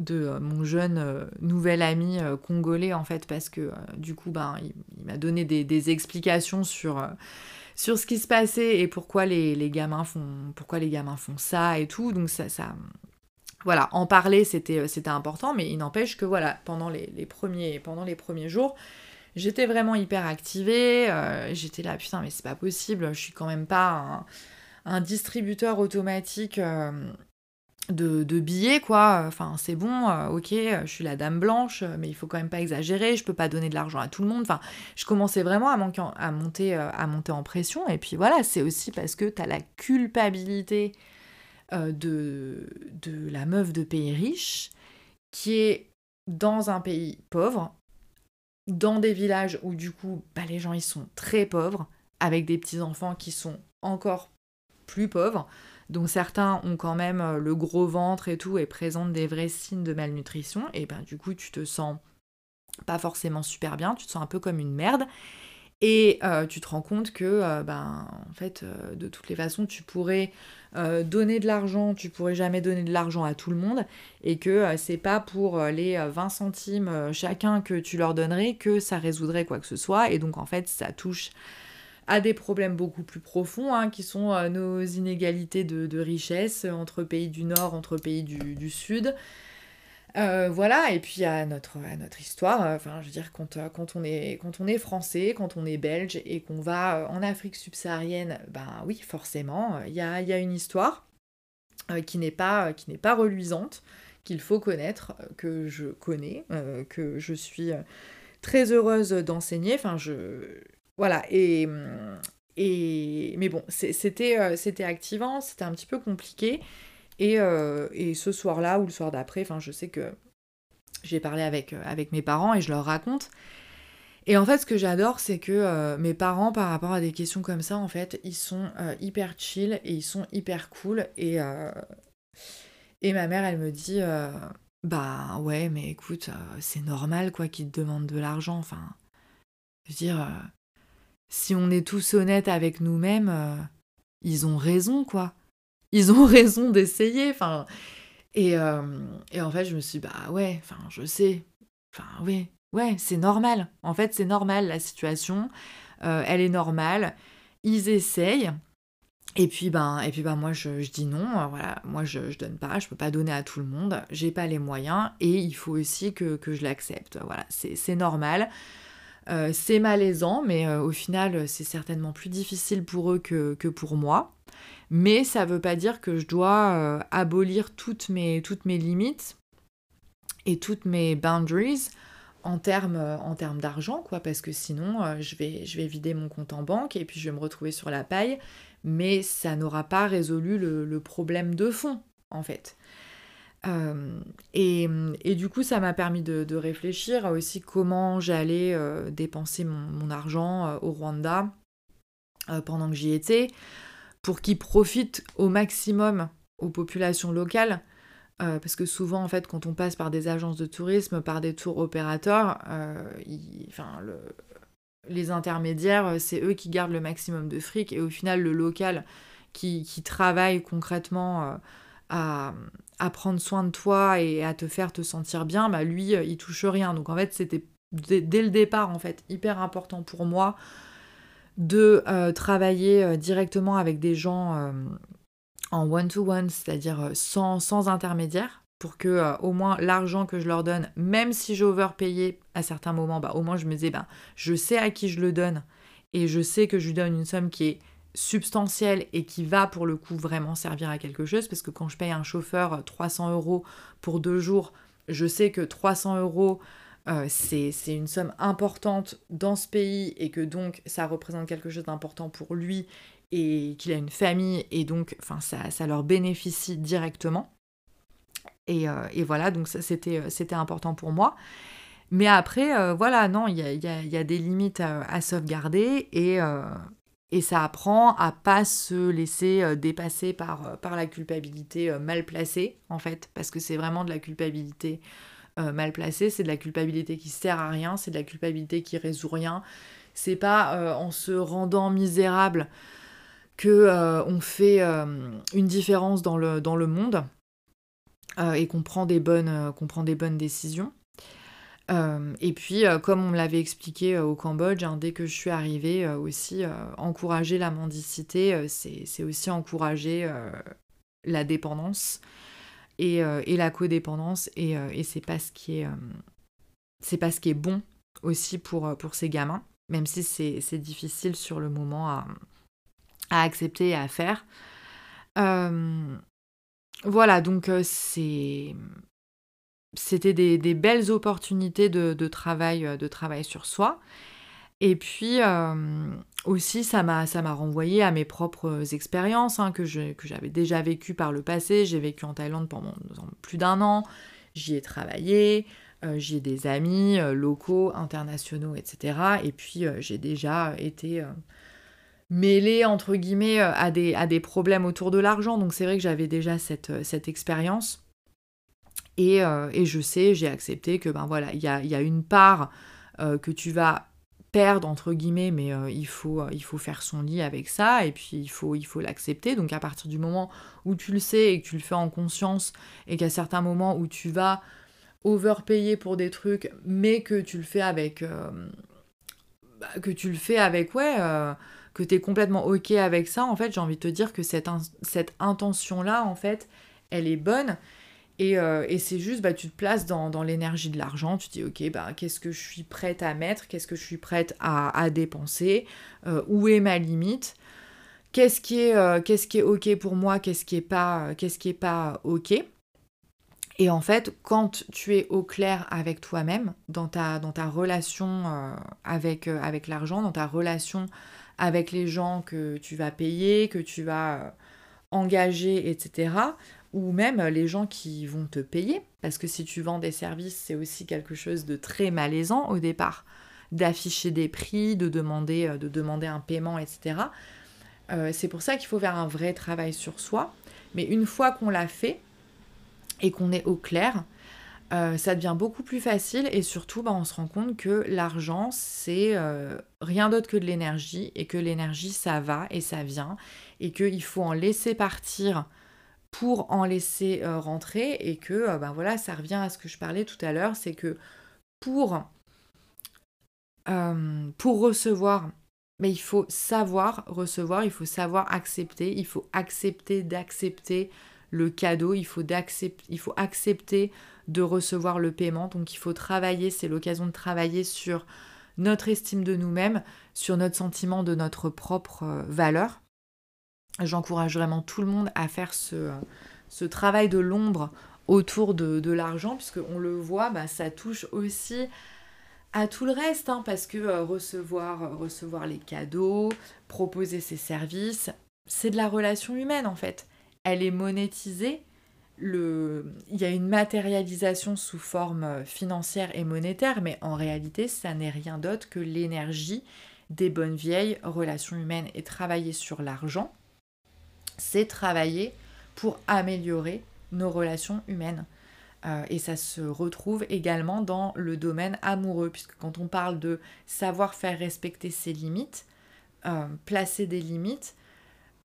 de mon jeune nouvel ami congolais en fait parce que du coup ben, il, m'a donné des, explications sur, sur ce qui se passait et pourquoi les, les, gamins font pourquoi les gamins font ça et tout donc ça, voilà, en parler c'était, euh, c'était important, mais il n'empêche que voilà, pendant les, premiers, jours, j'étais vraiment hyper activée, euh, j'étais là, putain, mais c'est pas possible, je suis quand même pas un, distributeur automatique euh, de, billets, quoi. Enfin, c'est bon, ok, je suis la dame blanche, mais il faut quand même pas exagérer, je peux pas donner de l'argent à tout le monde. Enfin, je commençais vraiment à, à, monter, à monter en pression, et puis voilà, c'est aussi parce que t'as la culpabilité de, de la meuf de pays riche qui est dans un pays pauvre, dans des villages où du coup bah, les gens ils sont très pauvres, avec des petits-enfants qui sont encore plus pauvres. Donc certains ont quand même euh, le gros ventre et tout et présentent des vrais signes de malnutrition. Et ben du coup tu te sens pas forcément super bien, tu te sens un peu comme une merde. Et euh, tu te rends compte que, ben, en fait, de toutes les façons, tu pourrais euh, donner de l'argent, tu pourrais jamais donner de l'argent à tout le monde et que euh, c'est pas pour euh, les 20 centimes chacun que tu leur donnerais que ça résoudrait quoi que ce soit et donc en fait ça touche à des problèmes beaucoup plus profonds hein, qui sont nos inégalités de, richesse entre pays du nord, entre pays du sud. Euh, voilà, et puis à notre, notre histoire, euh, enfin je veux dire, quand, euh, quand, on est, quand on est français, quand on est belge et qu'on va en Afrique subsaharienne, ben oui, forcément, il y a, y a, une histoire qui n'est pas, pas reluisante, qu'il faut connaître, que je connais, que je suis très heureuse d'enseigner, enfin je... Voilà, et... Et, mais bon, c'était activant, c'était un petit peu compliqué. Euh, et, ce soir-là ou le soir d'après, enfin je sais que j'ai parlé avec, euh, avec mes parents et je leur raconte. Et en fait, ce que j'adore, c'est que euh, mes parents, par rapport à des questions comme ça, en fait, ils sont hyper chill et ils sont hyper cool. Et, et ma mère, elle me dit, bah ouais, mais écoute, c'est normal, quoi, qu'ils te demandent de l'argent. Enfin, je veux dire, si on est tous honnêtes avec nous-mêmes, ils ont raison, quoi ils ont raison d'essayer. Enfin, Et, et en fait, je me suis dit, bah ouais, enfin, je sais. Enfin, oui, ouais, c'est normal. En fait, c'est normal, la situation. elle est normale. Ils essayent. Et puis ben, et puis ben moi je, dis non, voilà, moi je, je donne pas, je peux pas donner à tout le monde, j'ai pas les moyens et il faut aussi que, je l'accepte. Voilà, c'est normal. Euh, c'est malaisant, mais euh, au final, c'est certainement plus difficile pour eux que, pour moi. Mais ça veut pas dire que je dois euh, abolir toutes mes, limites et toutes mes boundaries en termes en d'argent, quoi, parce que sinon, je, vais, je vais vider mon compte en banque et puis je vais me retrouver sur la paille, mais ça n'aura pas résolu le problème de fond, en fait. Euh, et, du coup, ça m'a permis de, réfléchir aussi comment j'allais euh, dépenser mon, argent euh, au Rwanda pendant que j'y étais, pour qu'il profite au maximum aux populations locales. parce que souvent, en fait, quand on passe par des agences de tourisme, par des tours opérateurs, enfin, les intermédiaires, c'est eux qui gardent le maximum de fric, et au final, le local qui, travaille concrètement à, prendre soin de toi et à te faire te sentir bien, bah lui, euh, il touche rien. Donc en fait, c'était dès le départ, en fait, hyper important pour moi de euh, travailler euh, directement avec des gens en one-to-one, c'est-à-dire sans, sans intermédiaire, pour que au moins l'argent que je leur donne, même si j'ai overpayé à certains moments, bah, au moins je me disais, bah, je sais à qui je le donne et je sais que je lui donne une somme qui est substantiel et qui va pour le coup vraiment servir à quelque chose, parce que quand je paye un chauffeur 300 euh, euros pour deux jours, je sais que 300 euros, euh, c'est une somme importante dans ce pays et que donc ça représente quelque chose d'important pour lui et qu'il a une famille et donc enfin, ça, ça leur bénéficie directement. Et, euh, et voilà, donc ça c'était important pour moi. Mais après, voilà, non, il y a, y a, des limites à, à sauvegarder et, et ça apprend à pas se laisser euh, dépasser par, euh, par la culpabilité euh, mal placée, en fait, parce que c'est vraiment de la culpabilité mal placée, c'est de la culpabilité qui sert à rien, c'est de la culpabilité qui résout rien. C'est pas en se rendant misérable que on fait une différence dans le, dans le monde et qu'on prend, des bonnes, décisions. Euh, et puis, euh, comme on me l'avait expliqué euh, au Cambodge, hein, dès que je suis arrivée aussi, encourager la mendicité, c'est aussi encourager la dépendance et, la codépendance, et, c'est pas ce qui est c'est pas ce qui est bon aussi pour, pour ces gamins, même si c'est difficile sur le moment à, à accepter et à faire. voilà, donc c'est c'était des, belles opportunités de, travail, euh, de travail sur soi. Et puis euh, aussi, ça m'a, renvoyé à mes propres expériences hein, que, que j'avais déjà vécues par le passé. J'ai vécu en Thaïlande pendant plus d'un an. J'y ai travaillé. Euh, j'ai des amis locaux, internationaux, etc. Et puis j'ai déjà été mêlée, entre guillemets, à des, à des problèmes autour de l'argent. Donc c'est vrai que j'avais déjà cette, cette expérience. Euh, et, je sais, j'ai accepté que ben voilà, il y a, une part euh, que tu vas perdre entre guillemets, mais euh, il, faut, il faut faire son lit avec ça et puis il faut il faut l'accepter. Donc à partir du moment où tu le sais et que tu le fais en conscience et qu'à certains moments où tu vas overpayer pour des trucs, mais que tu le fais avec bah, que tu le fais avec ouais que tu es complètement ok avec ça, en fait, j'ai envie de te dire que cette, cette intention-là, en fait, elle est bonne euh, et, c'est juste, bah, tu te places dans, l'énergie de l'argent, tu te dis, ok, bah, qu'est-ce que je suis prête à mettre, qu'est-ce que je suis prête à, dépenser, euh, où est ma limite, qu'est-ce qui est, euh, qu'est-ce qui est ok pour moi, qu'est-ce qui est pas, qu'est-ce qui est pas ok. Et en fait, quand tu es au clair avec toi-même, dans ta, dans ta relation avec, avec l'argent, dans ta relation avec les gens que tu vas payer, que tu vas engager, etc., ou même les gens qui vont te payer, parce que si tu vends des services, c'est aussi quelque chose de très malaisant au départ, d'afficher des prix, de demander, euh, de demander un paiement, etc. Euh, c'est pour ça qu'il faut faire un vrai travail sur soi, mais une fois qu'on l'a fait et qu'on est au clair, euh, ça devient beaucoup plus facile et surtout bah, on se rend compte que l'argent c'est rien d'autre que de l'énergie et que l'énergie ça va et ça vient et qu'il faut en laisser partir pour en laisser rentrer et que ben voilà, ça revient à ce que je parlais tout à l'heure, c'est que pour, pour recevoir mais il faut savoir recevoir, il faut savoir accepter, il faut accepter d'accepter le cadeau, il faut, il faut accepter de recevoir le paiement. Donc il faut travailler, c'est l'occasion de travailler sur notre estime de nous-mêmes, sur notre sentiment de notre propre euh, valeur. J'encourage vraiment tout le monde à faire ce, ce travail de l'ombre autour de, de l'argent, puisqu'on le voit, bah, ça touche aussi à tout le reste, hein, parce que euh, recevoir, euh, recevoir les cadeaux, proposer ses services, c'est de la relation humaine en fait. Elle est monétisée. Le... Il y a une matérialisation sous forme euh, financière et monétaire, mais en réalité, ça n'est rien d'autre que l'énergie des bonnes vieilles relations humaines. Et travailler sur l'argent, c'est travailler pour améliorer nos relations humaines. Euh, et ça se retrouve également dans le domaine amoureux, puisque quand on parle de savoir faire respecter ses limites, euh, placer des limites,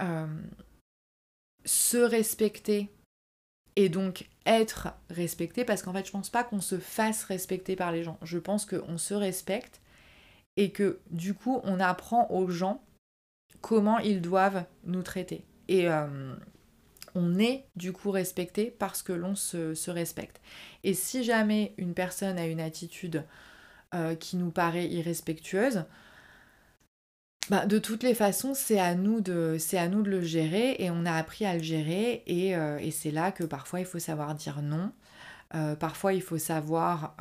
euh, se respecter et donc être respecté, parce qu'en fait je pense pas qu'on se fasse respecter par les gens, je pense qu'on se respecte et que du coup on apprend aux gens comment ils doivent nous traiter. Et on est du coup respecté parce que l'on se, respecte. Et si jamais une personne a une attitude euh, qui nous paraît irrespectueuse, bah, de toutes les façons, c'est à, nous de, à nous de le gérer et on a appris à le gérer et, euh, c'est là que parfois il faut savoir dire non, euh, parfois il faut savoir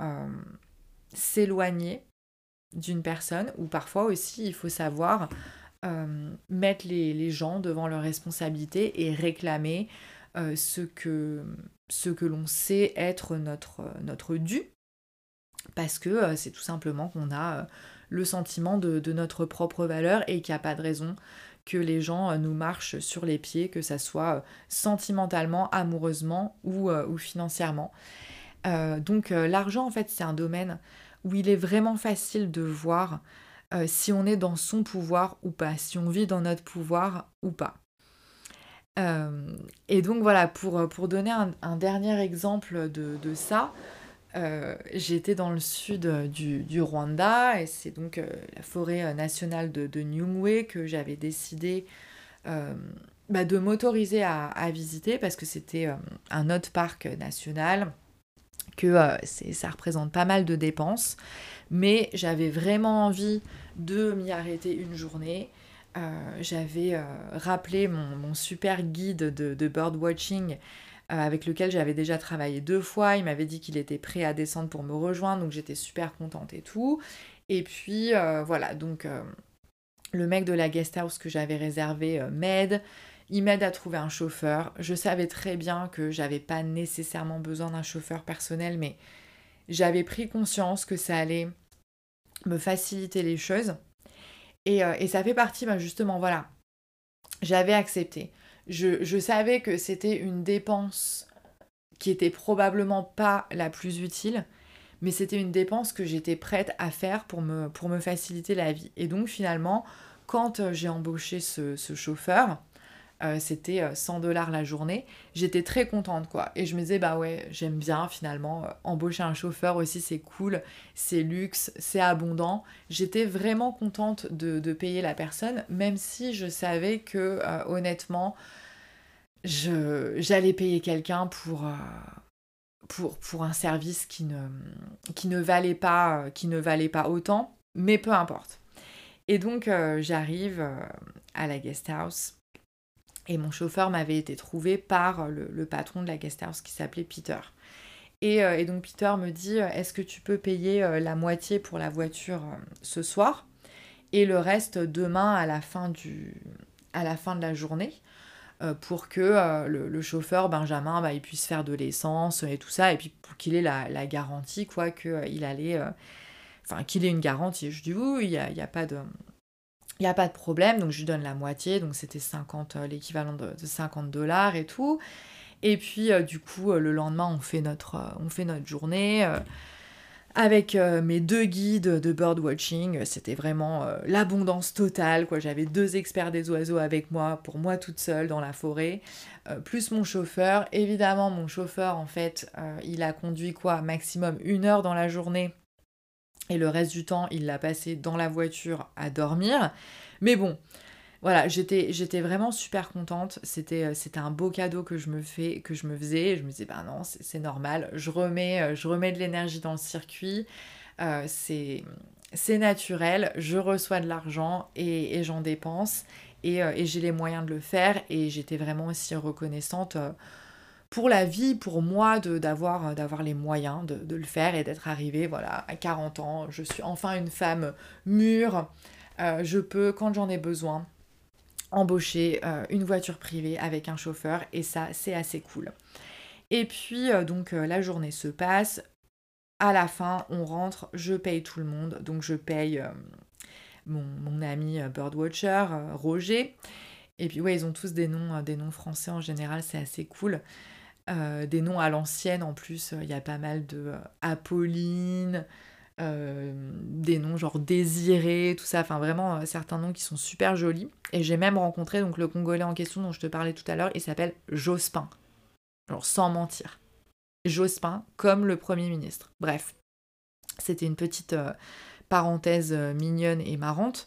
s'éloigner d'une personne ou parfois aussi il faut savoir euh, mettre les, gens devant leurs responsabilités et réclamer euh, ce que, l'on sait être notre, notre dû, parce que euh, c'est tout simplement qu'on a le sentiment de, notre propre valeur et qu'il n'y a pas de raison que les gens nous marchent sur les pieds, que ça soit sentimentalement, amoureusement ou, ou financièrement. donc l'argent, en fait, c'est un domaine où il est vraiment facile de voir euh, si on est dans son pouvoir ou pas, si on vit dans notre pouvoir ou pas. Euh, et donc voilà, pour, euh, donner un, dernier exemple de, ça, j'étais dans le sud du, Rwanda et c'est donc la forêt nationale de, de Nyungwe que j'avais décidé bah, de m'autoriser à, à, visiter parce que c'était un autre parc national, que ça représente pas mal de dépenses mais j'avais vraiment envie de m'y arrêter une journée. Euh, j'avais euh, rappelé mon, super guide de, birdwatching euh, avec lequel j'avais déjà travaillé deux fois. Il m'avait dit qu'il était prêt à descendre pour me rejoindre, donc j'étais super contente et tout. Et puis voilà, donc le mec de la guest house que j'avais réservé m'aide. Il m'aide à trouver un chauffeur. Je savais très bien que j'avais pas nécessairement besoin d'un chauffeur personnel, mais j'avais pris conscience que ça allait me faciliter les choses. Et, euh, ça fait partie, ben justement, voilà, j'avais accepté. Je, savais que c'était une dépense qui était probablement pas la plus utile, mais c'était une dépense que j'étais prête à faire pour me, pour me faciliter la vie. Et donc finalement, quand euh, j'ai embauché ce chauffeur, euh, c'était 100 euh, dollars la journée. J'étais très contente quoi. Et je me disais, bah ouais, j'aime bien finalement. Euh, embaucher un chauffeur aussi, c'est cool, c'est luxe, c'est abondant. J'étais vraiment contente de, payer la personne, même si je savais que honnêtement, j'allais payer quelqu'un pour, pour, pour, un service qui ne, qui, ne valait pas, qui ne valait pas autant, mais peu importe. Et donc j'arrive à la guest house et mon chauffeur m'avait été trouvé par le, patron de la guest house qui s'appelait Peter. Et, euh, donc Peter me dit euh, Est-ce que tu peux payer euh, la moitié pour la voiture ce soir et le reste demain à la fin, du, à la fin de la journée pour que le, chauffeur Benjamin bah, puisse faire de l'essence et tout ça et puis pour qu'il ait la, garantie quoi qu'il allait enfin qu'il ait une garantie je dis oui il n'y a, a pas de il n'y a pas de problème, donc je lui donne la moitié, donc c'était 50, euh, l'équivalent de, 50 dollars et tout. Et puis euh, du coup, euh, le lendemain, on fait notre, on fait notre journée. avec mes deux guides de birdwatching. C'était vraiment l'abondance totale. Quoi. J'avais deux experts des oiseaux avec moi, pour moi toute seule dans la forêt, plus mon chauffeur. Évidemment, mon chauffeur, en fait, il a conduit quoi Maximum une heure dans la journée. Et le reste du temps, il l'a passé dans la voiture à dormir. Mais bon, voilà, j'étais, vraiment super contente. C'était, c'était un beau cadeau que je me fais, que je me faisais. je me disais, bah non, c'est, normal. Je remets, je remets de l'énergie dans le circuit. c'est, c'est naturel. Je reçois de l'argent et, j'en dépense. Et, j'ai les moyens de le faire. Et j'étais vraiment aussi reconnaissante pour la vie, pour moi, de, d'avoir, les moyens de, de le faire et d'être arrivée, voilà, à 40 ans. Je suis enfin une femme mûre. Euh, je peux, quand j'en ai besoin, embaucher euh, une voiture privée avec un chauffeur et ça, c'est assez cool. Et puis, euh, donc, la journée se passe. À la fin, on rentre, je paye tout le monde. Donc, je paye mon, mon, ami Birdwatcher, Roger. Et puis, ouais, ils ont tous des noms, des noms français en général, c'est assez cool. Des noms à l'ancienne en plus, il y a pas mal de Apolline, euh, des noms genre désiré, tout ça, enfin vraiment euh, certains noms qui sont super jolis. Et j'ai même rencontré donc le Congolais en question dont je te parlais tout à l'heure, il s'appelle Jospin. Alors sans mentir. Jospin comme le Premier ministre. Bref, c'était une petite euh, parenthèse mignonne et marrante.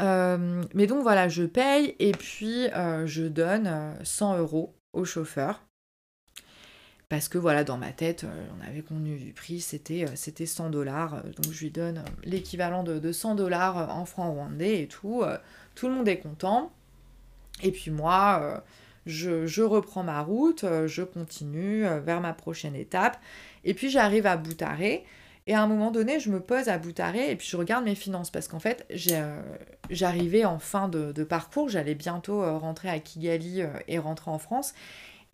mais donc voilà, je paye et puis je donne 100 euros au chauffeur parce que voilà, dans ma tête, euh, on avait convenu du prix, c'était, euh, c'était 100 dollars. Euh, donc je lui donne l'équivalent de, 100 dollars en francs rwandais et tout. tout le monde est content. Et puis moi, je, reprends ma route, je continue vers ma prochaine étape. Et puis j'arrive à Boutaré. Et à un moment donné, je me pose à Boutaré et puis je regarde mes finances parce qu'en fait, j'arrivais en fin de parcours, j'allais bientôt rentrer à Kigali et rentrer en France.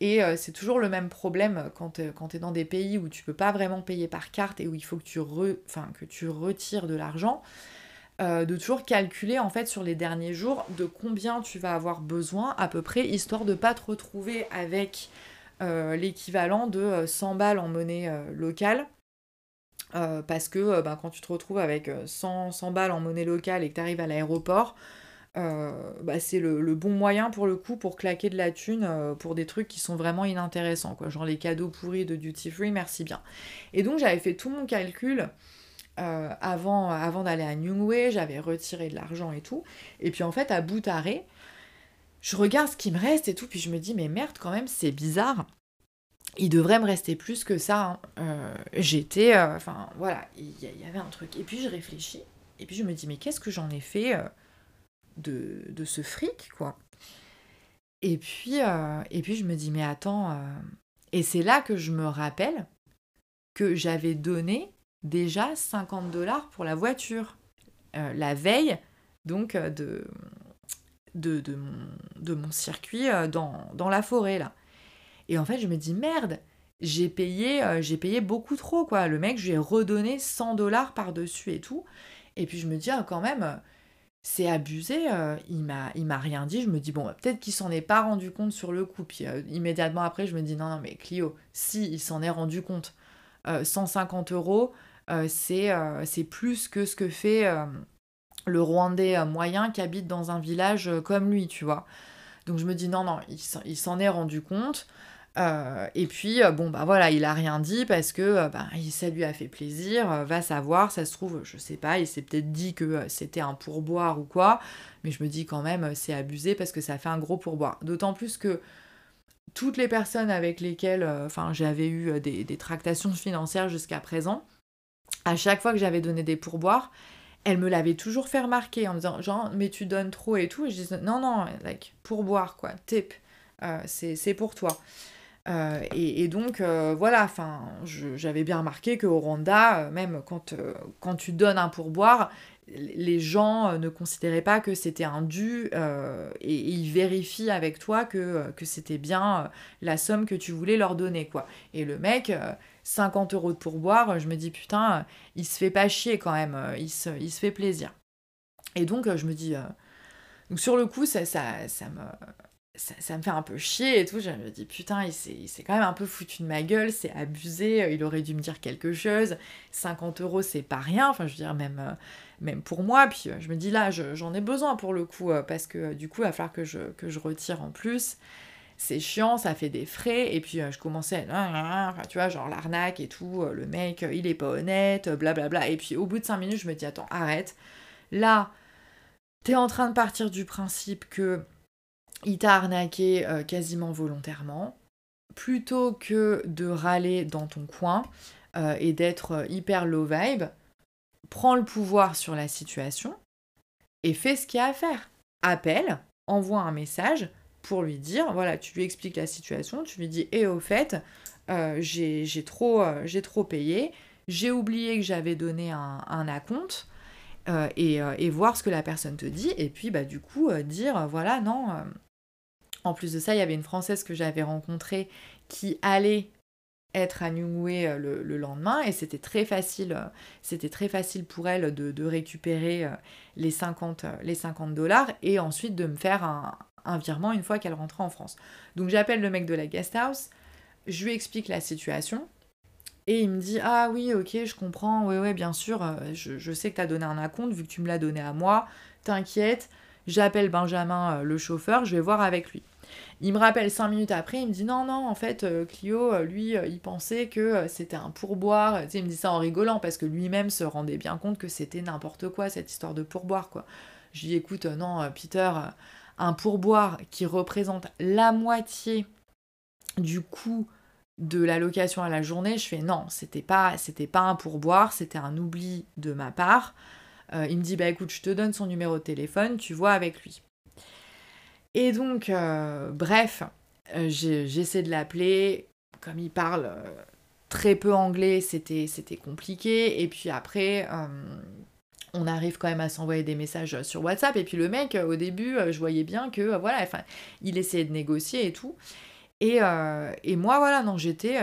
Et euh, c'est toujours le même problème quand, tu es dans des pays où tu peux pas vraiment payer par carte et où il faut que tu, que tu retires de l'argent, euh, de toujours calculer en fait sur les derniers jours de combien tu vas avoir besoin à peu près, histoire de pas te retrouver avec euh, l'équivalent de 100 balles en monnaie locale. parce que bah, quand tu te retrouves avec 100, 100 balles en monnaie locale et que tu arrives à l'aéroport, euh, bah, c'est le, bon moyen pour le coup pour claquer de la thune euh, pour des trucs qui sont vraiment inintéressants, quoi. Genre les cadeaux pourris de duty free, merci bien. Et donc j'avais fait tout mon calcul euh, avant, avant d'aller à Nyungwe, j'avais retiré de l'argent et tout. Et puis en fait, à Boutaré, je regarde ce qui me reste et tout, puis je me dis, mais merde, quand même, c'est bizarre. Il devrait me rester plus que ça. Hein. J'étais. Enfin, voilà, il y, avait un truc. Et puis je réfléchis, et puis je me dis, mais qu'est-ce que j'en ai fait de, ce fric, quoi. Et puis, euh, et puis je me dis, mais attends, euh, et c'est là que je me rappelle que j'avais donné déjà 50 dollars pour la voiture, euh, la veille, donc de, de, de, mon, de mon circuit dans, dans, la forêt, là. Et en fait, je me dis, merde, j'ai payé, j'ai payé beaucoup trop, quoi. Le mec, je lui ai redonné 100 dollars par-dessus et tout. Et puis je me dis, ah, quand même, c'est abusé, euh, il m'a rien dit, je me dis bon bah, peut-être qu'il s'en est pas rendu compte sur le coup, puis euh, immédiatement après je me dis non non mais Clio, si il s'en est rendu compte, 150 euh, euros c'est c'est plus que ce que fait le Rwandais moyen qui habite dans un village comme lui, tu vois. Donc je me dis non non, il s'en est rendu compte, euh, et puis, euh, bon, bah voilà, il a rien dit parce que euh, bah, ça lui a fait plaisir, va savoir, ça se trouve, je sais pas, il s'est peut-être dit que c'était un pourboire ou quoi, mais je me dis quand même, c'est abusé parce que ça fait un gros pourboire. D'autant plus que toutes les personnes avec lesquelles j'avais eu des, tractations financières jusqu'à présent, à chaque fois que j'avais donné des pourboires, elles me l'avaient toujours fait remarquer en me disant genre mais tu donnes trop et tout et je disais non non like pourboire quoi tip c'est pour toi euh, et, donc, euh, voilà, j'avais bien remarqué qu'au Rwanda, euh, même quand, quand tu donnes un pourboire, les gens ne considéraient pas que c'était un dû et, ils vérifient avec toi que, que c'était bien la somme que tu voulais leur donner, quoi. Et le mec, 50 euros de pourboire, je me dis, putain, il se fait pas chier quand même, il se, il se fait plaisir. Et donc, je me dis... donc sur le coup, ça, ça, ça me ça, me fait un peu chier et tout. Je me dis, putain, il s'est quand même un peu foutu de ma gueule, c'est abusé, il aurait dû me dire quelque chose. 50 euros, c'est pas rien, enfin, je veux dire, même, euh, même pour moi. Puis euh, je me dis, là, j'en ai besoin pour le coup, euh, parce que du coup, il va falloir que je, retire en plus. C'est chiant, ça fait des frais. Et puis, je commençais à. Enfin, tu vois, genre l'arnaque et tout. Le mec, il est pas honnête, blablabla. Et puis, au bout de 5 minutes, je me dis, attends, arrête. Là, t'es en train de partir du principe que il t'a arnaqué euh, quasiment volontairement, plutôt que de râler dans ton coin euh, et d'être euh, hyper low vibe, prends le pouvoir sur la situation et fais ce qu'il y a à faire. Appelle, envoie un message pour lui dire, voilà, tu lui expliques la situation, tu lui dis, et au fait, j'ai trop, trop payé, j'ai oublié que j'avais donné un, un acompte, et, et, voir ce que la personne te dit, et puis bah, du coup dire, voilà, non, en plus de ça, il y avait une Française que j'avais rencontrée qui allait être à Nyungwe euh, le, lendemain et c'était très facile euh, c'était très facile pour elle de, récupérer euh, les 50 les 50 dollars et ensuite de me faire un, virement une fois qu'elle rentrait en France. Donc j'appelle le mec de la guest house je lui explique la situation et il me dit ah oui ok je comprends ouais ouais bien sûr je, sais que tu as donné un acompte vu que tu me l'as donné à moi t'inquiète j'appelle Benjamin le chauffeur je vais voir avec lui il me rappelle cinq minutes après, il me dit non, non, en fait, euh, Clio, euh, lui, euh, il pensait que c'était un pourboire. Il me dit ça en rigolant parce que lui-même se rendait bien compte que c'était n'importe quoi cette histoire de pourboire, quoi. Je lui dis écoute, non, Peter, un pourboire qui représente la moitié du coût de la location à la journée, je fais non, c'était pas, c'était pas un pourboire, c'était un oubli de ma part. il me dit bah écoute, je te donne son numéro de téléphone, tu vois avec lui. Et donc, euh, bref, euh, j'essaie de l'appeler. Comme il parle euh, très peu anglais, c'était compliqué. Et puis après, on arrive quand même à s'envoyer des messages sur WhatsApp. Et puis le mec, au début, je voyais bien que, voilà, enfin, il essayait de négocier et tout. Et, et moi, voilà, non, j'étais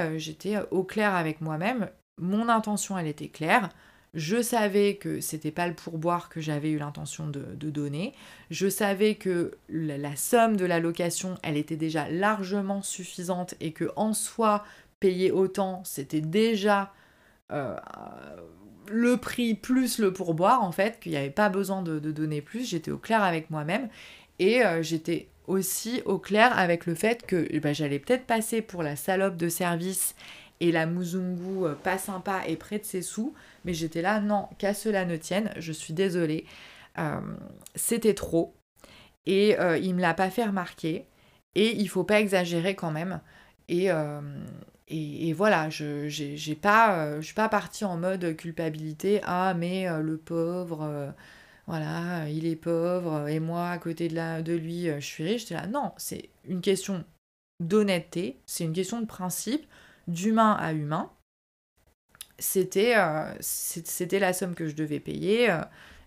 au clair avec moi-même. Mon intention, elle était claire. Je savais que c'était pas le pourboire que j'avais eu l'intention de, donner. Je savais que la, somme de la location, elle était déjà largement suffisante et que en soi, payer autant, c'était déjà euh, le prix plus le pourboire en fait, qu'il n'y avait pas besoin de, donner plus. J'étais au clair avec moi-même et euh, j'étais aussi au clair avec le fait que eh ben, j'allais peut-être passer pour la salope de service et la Muzungu euh, pas sympa et près de ses sous, mais j'étais là, non, qu'à cela ne tienne, je suis désolée, euh, c'était trop, et euh, il me l'a pas fait remarquer, et il faut pas exagérer quand même, et, et, voilà, je j'ai pas, suis pas partie en mode culpabilité, ah mais le pauvre voilà, il est pauvre, et moi, à côté de, lui, je suis riche. Là, non, c'est une question d'honnêteté, c'est une question de principe d'humain à humain, c'était euh, c'était la somme que je devais payer. Euh,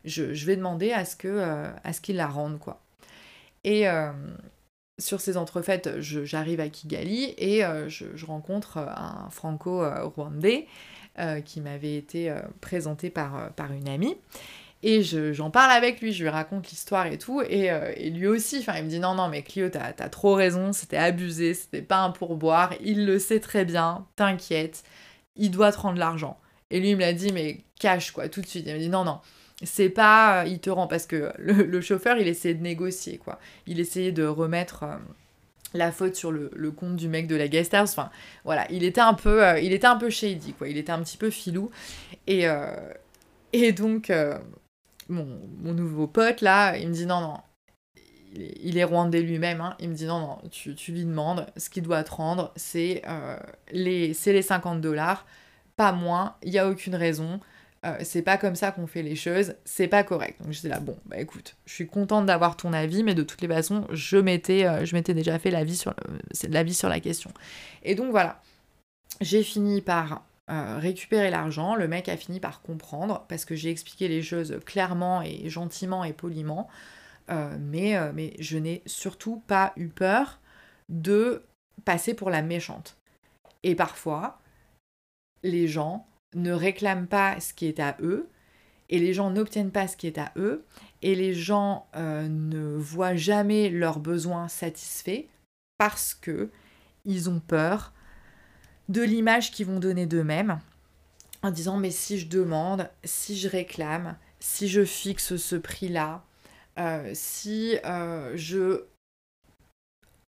je, vais demander à ce que euh, à ce qu'il la rende quoi. Et sur ces entrefaites, j'arrive à Kigali et je, rencontre un franco-rwandais qui m'avait été présenté par, par une amie. Et j'en parle avec lui, je lui raconte l'histoire et tout, et, euh, lui aussi, il me dit non, non, mais Clio, t'as as trop raison, c'était abusé, c'était pas un pourboire, il le sait très bien, t'inquiète, il doit te rendre l'argent. Et lui, il me l'a dit, mais cash, quoi, tout de suite. Il me dit non, non, c'est pas, euh, il te rend, parce que le, chauffeur, il essayait de négocier, quoi. Il essayait de remettre. Euh, la faute sur le, compte du mec de la guest house. Enfin, voilà, il était un peu, il était un peu shady, quoi. Il était un petit peu filou. Et, et donc, mon, nouveau pote, là, il me dit non, non, il est, rwandais lui-même, hein. il me dit non, non, tu, lui demandes, ce qu'il doit te rendre, c'est euh, les, les 50 dollars, pas moins, il n'y a aucune raison, euh, c'est pas comme ça qu'on fait les choses, c'est pas correct. Donc je dis là, bon, bah écoute, je suis contente d'avoir ton avis, mais de toutes les façons, je m'étais, euh, déjà fait l'avis sur, l'avis sur la question. Et donc voilà, j'ai fini par récupérer l'argent. Le mec a fini par comprendre parce que j'ai expliqué les choses clairement et gentiment et poliment. Euh, mais, euh, mais je n'ai surtout pas eu peur de passer pour la méchante. Et parfois, les gens ne réclament pas ce qui est à eux et les gens n'obtiennent pas ce qui est à eux, et les gens ne voient jamais leurs besoins satisfaits parce que ils ont peur de l'image qu'ils vont donner d'eux-mêmes en disant mais si je demande, si je réclame, si je fixe ce prix-là, euh, si euh, je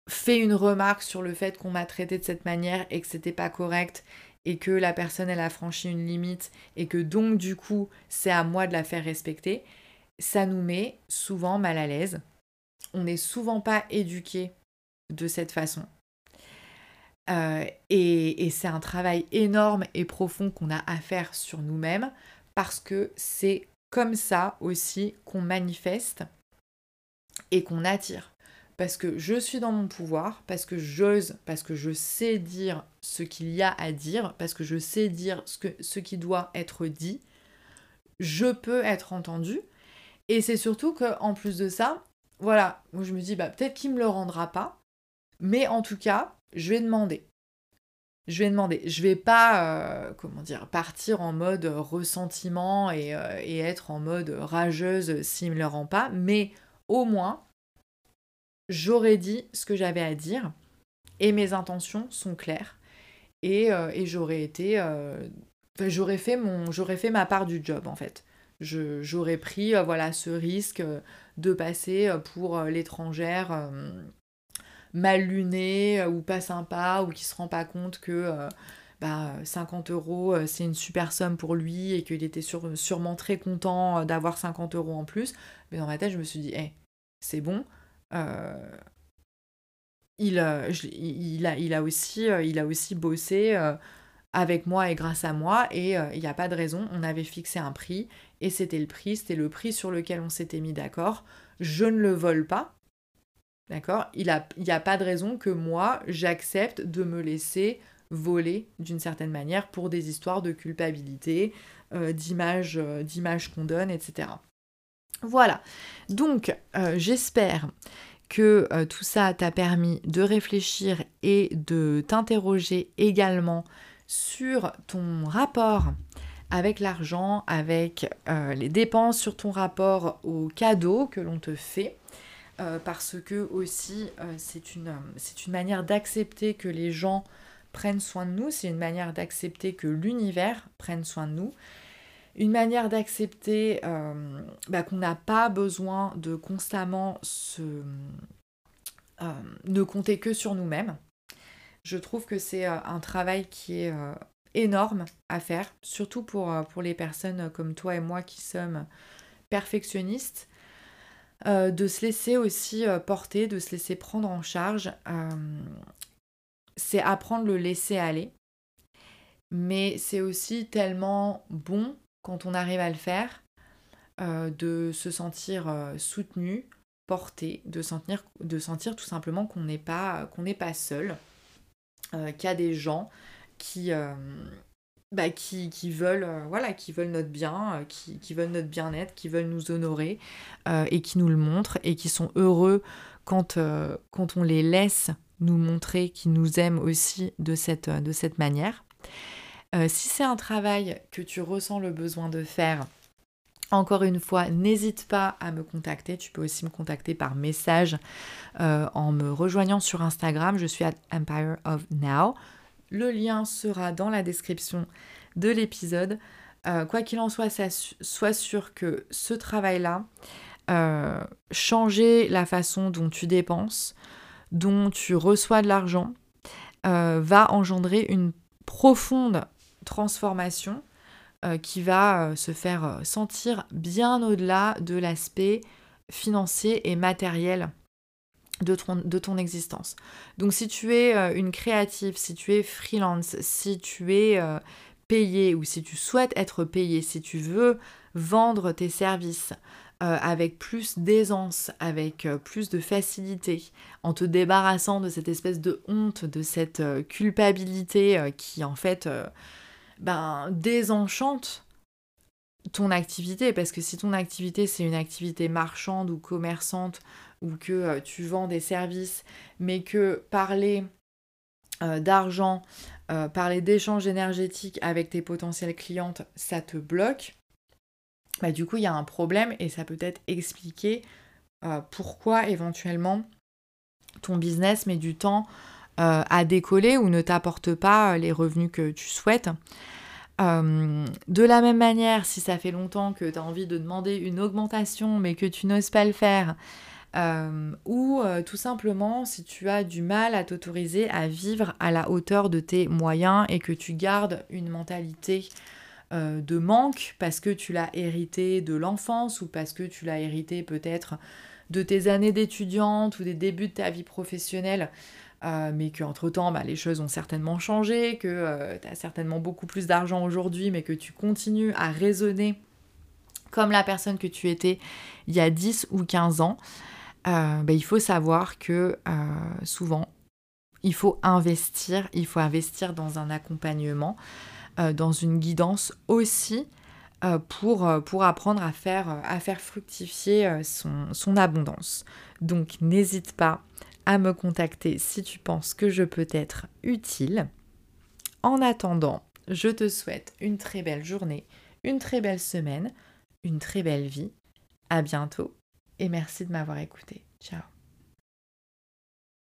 fais une remarque sur le fait qu'on m'a traité de cette manière et que c'était pas correct et que la personne elle a franchi une limite et que donc du coup c'est à moi de la faire respecter, ça nous met souvent mal à l'aise. On n'est souvent pas éduqué de cette façon. Euh, et, c'est un travail énorme et profond qu'on a à faire sur nous-mêmes parce que c'est comme ça aussi qu'on manifeste et qu'on attire. Parce que je suis dans mon pouvoir, parce que j'ose, parce que je sais dire ce qu'il y a à dire, parce que je sais dire ce, que, ce qui doit être dit, je peux être entendu. Et c'est surtout qu'en plus de ça, voilà, je me dis, bah, peut-être qu'il ne me le rendra pas, mais en tout cas, je vais demander. Je vais demander. Je vais pas, euh, comment dire, partir en mode ressentiment et, euh, et être en mode rageuse s'il me le rend pas, mais au moins, j'aurais dit ce que j'avais à dire et mes intentions sont claires et, euh, et j'aurais été, j'aurais fait mon, j'aurais fait ma part du job en fait. j'aurais pris voilà ce risque de passer pour l'étrangère mal luné euh, ou pas sympa ou qui se rend pas compte que euh, bah, 50 euros euh, c'est une super somme pour lui et qu'il était sûrement très content d'avoir 50 euros en plus. Mais dans ma tête, je me suis dit, hey, c'est bon. il, a, aussi, bossé avec moi et grâce à moi et il n'y a pas de raison. On avait fixé un prix et c'était le prix, c'était le prix sur lequel on s'était mis d'accord. Je ne le vole pas, D'accord? Il n'y a, pas de raison que moi, j'accepte de me laisser voler d'une certaine manière pour des histoires de culpabilité, euh, euh, d'image qu'on donne, etc. Voilà. Donc, euh, j'espère que tout ça t'a permis de réfléchir et de t'interroger également sur ton rapport avec l'argent, avec les dépenses, sur ton rapport aux cadeaux que l'on te fait. Euh, parce que aussi euh, c'est une manière d'accepter que les gens prennent soin de nous, c'est une manière d'accepter que l'univers prenne soin de nous, une manière d'accepter euh, bah, qu'on n'a pas besoin de constamment se, ne compter que sur nous-mêmes. Je trouve que c'est un travail qui est énorme à faire, surtout pour, pour les personnes comme toi et moi qui sommes perfectionnistes euh, de se laisser aussi euh, porter, de se laisser prendre en charge. Euh, c'est apprendre le laisser aller. Mais c'est aussi tellement bon quand on arrive à le faire de se sentir soutenu, porté, de sentir, tout simplement qu'on n'est pas, qu'on pas seul, qu'il y a des gens qui, bah, qui, veulent, euh, voilà, qui veulent notre bien, euh, qui, veulent notre bien-être, qui veulent nous honorer euh, et qui nous le montrent et qui sont heureux quand, quand on les laisse nous montrer qu'ils nous aiment aussi de cette, de cette manière. Si c'est un travail que tu ressens le besoin de faire, encore une fois, n'hésite pas à me contacter. Tu peux aussi me contacter par message en me rejoignant sur Instagram. Je suis à Empire of Now. Le lien sera dans la description de l'épisode. Euh, quoi qu'il en soit, sois sûr que ce travail-là, euh, changer la façon dont tu dépenses, dont tu reçois de l'argent, euh, va engendrer une profonde transformation qui va se faire sentir bien au-delà de l'aspect financier et matériel de ton, existence. Donc si tu es euh, une créative, si tu es freelance, si tu es euh, payé ou si tu souhaites être payé, si tu veux vendre tes services euh, avec plus d'aisance, avec plus de facilité, en te débarrassant de cette espèce de honte, de cette culpabilité qui en fait ben, désenchante ton activité, parce que si ton activité c'est une activité marchande ou commerçante ou que euh, tu vends des services, mais que parler euh, d'argent, euh, parler d'échanges énergétiques avec tes potentielles clientes, ça te bloque, bah, du coup, il y a un problème et ça peut être expliquer euh, pourquoi éventuellement ton business met du temps à décoller ou ne t'apporte pas les revenus que tu souhaites. de la même manière, si ça fait longtemps que tu as envie de demander une augmentation mais que tu n'oses pas le faire, euh, ou euh, tout simplement si tu as du mal à t'autoriser à vivre à la hauteur de tes moyens et que tu gardes une mentalité euh, de manque parce que tu l'as hérité de l'enfance ou parce que tu l'as hérité peut-être de tes années d'étudiante ou des débuts de ta vie professionnelle. Mais qu'entre-temps, bah, les choses ont certainement changé, que tu as certainement beaucoup plus d'argent aujourd'hui, mais que tu continues à raisonner comme la personne que tu étais il y a 10 ou 15 ans, euh, ben, il faut savoir que euh, souvent, il faut investir, il faut investir dans un accompagnement, euh, dans une guidance aussi pour, pour, apprendre à faire, à faire fructifier son, son abondance. Donc n'hésite pas à me contacter si tu penses que je peux être utile. En attendant, je te souhaite une très belle journée, une très belle semaine, une très belle vie. À bientôt et merci de m'avoir écouté. Ciao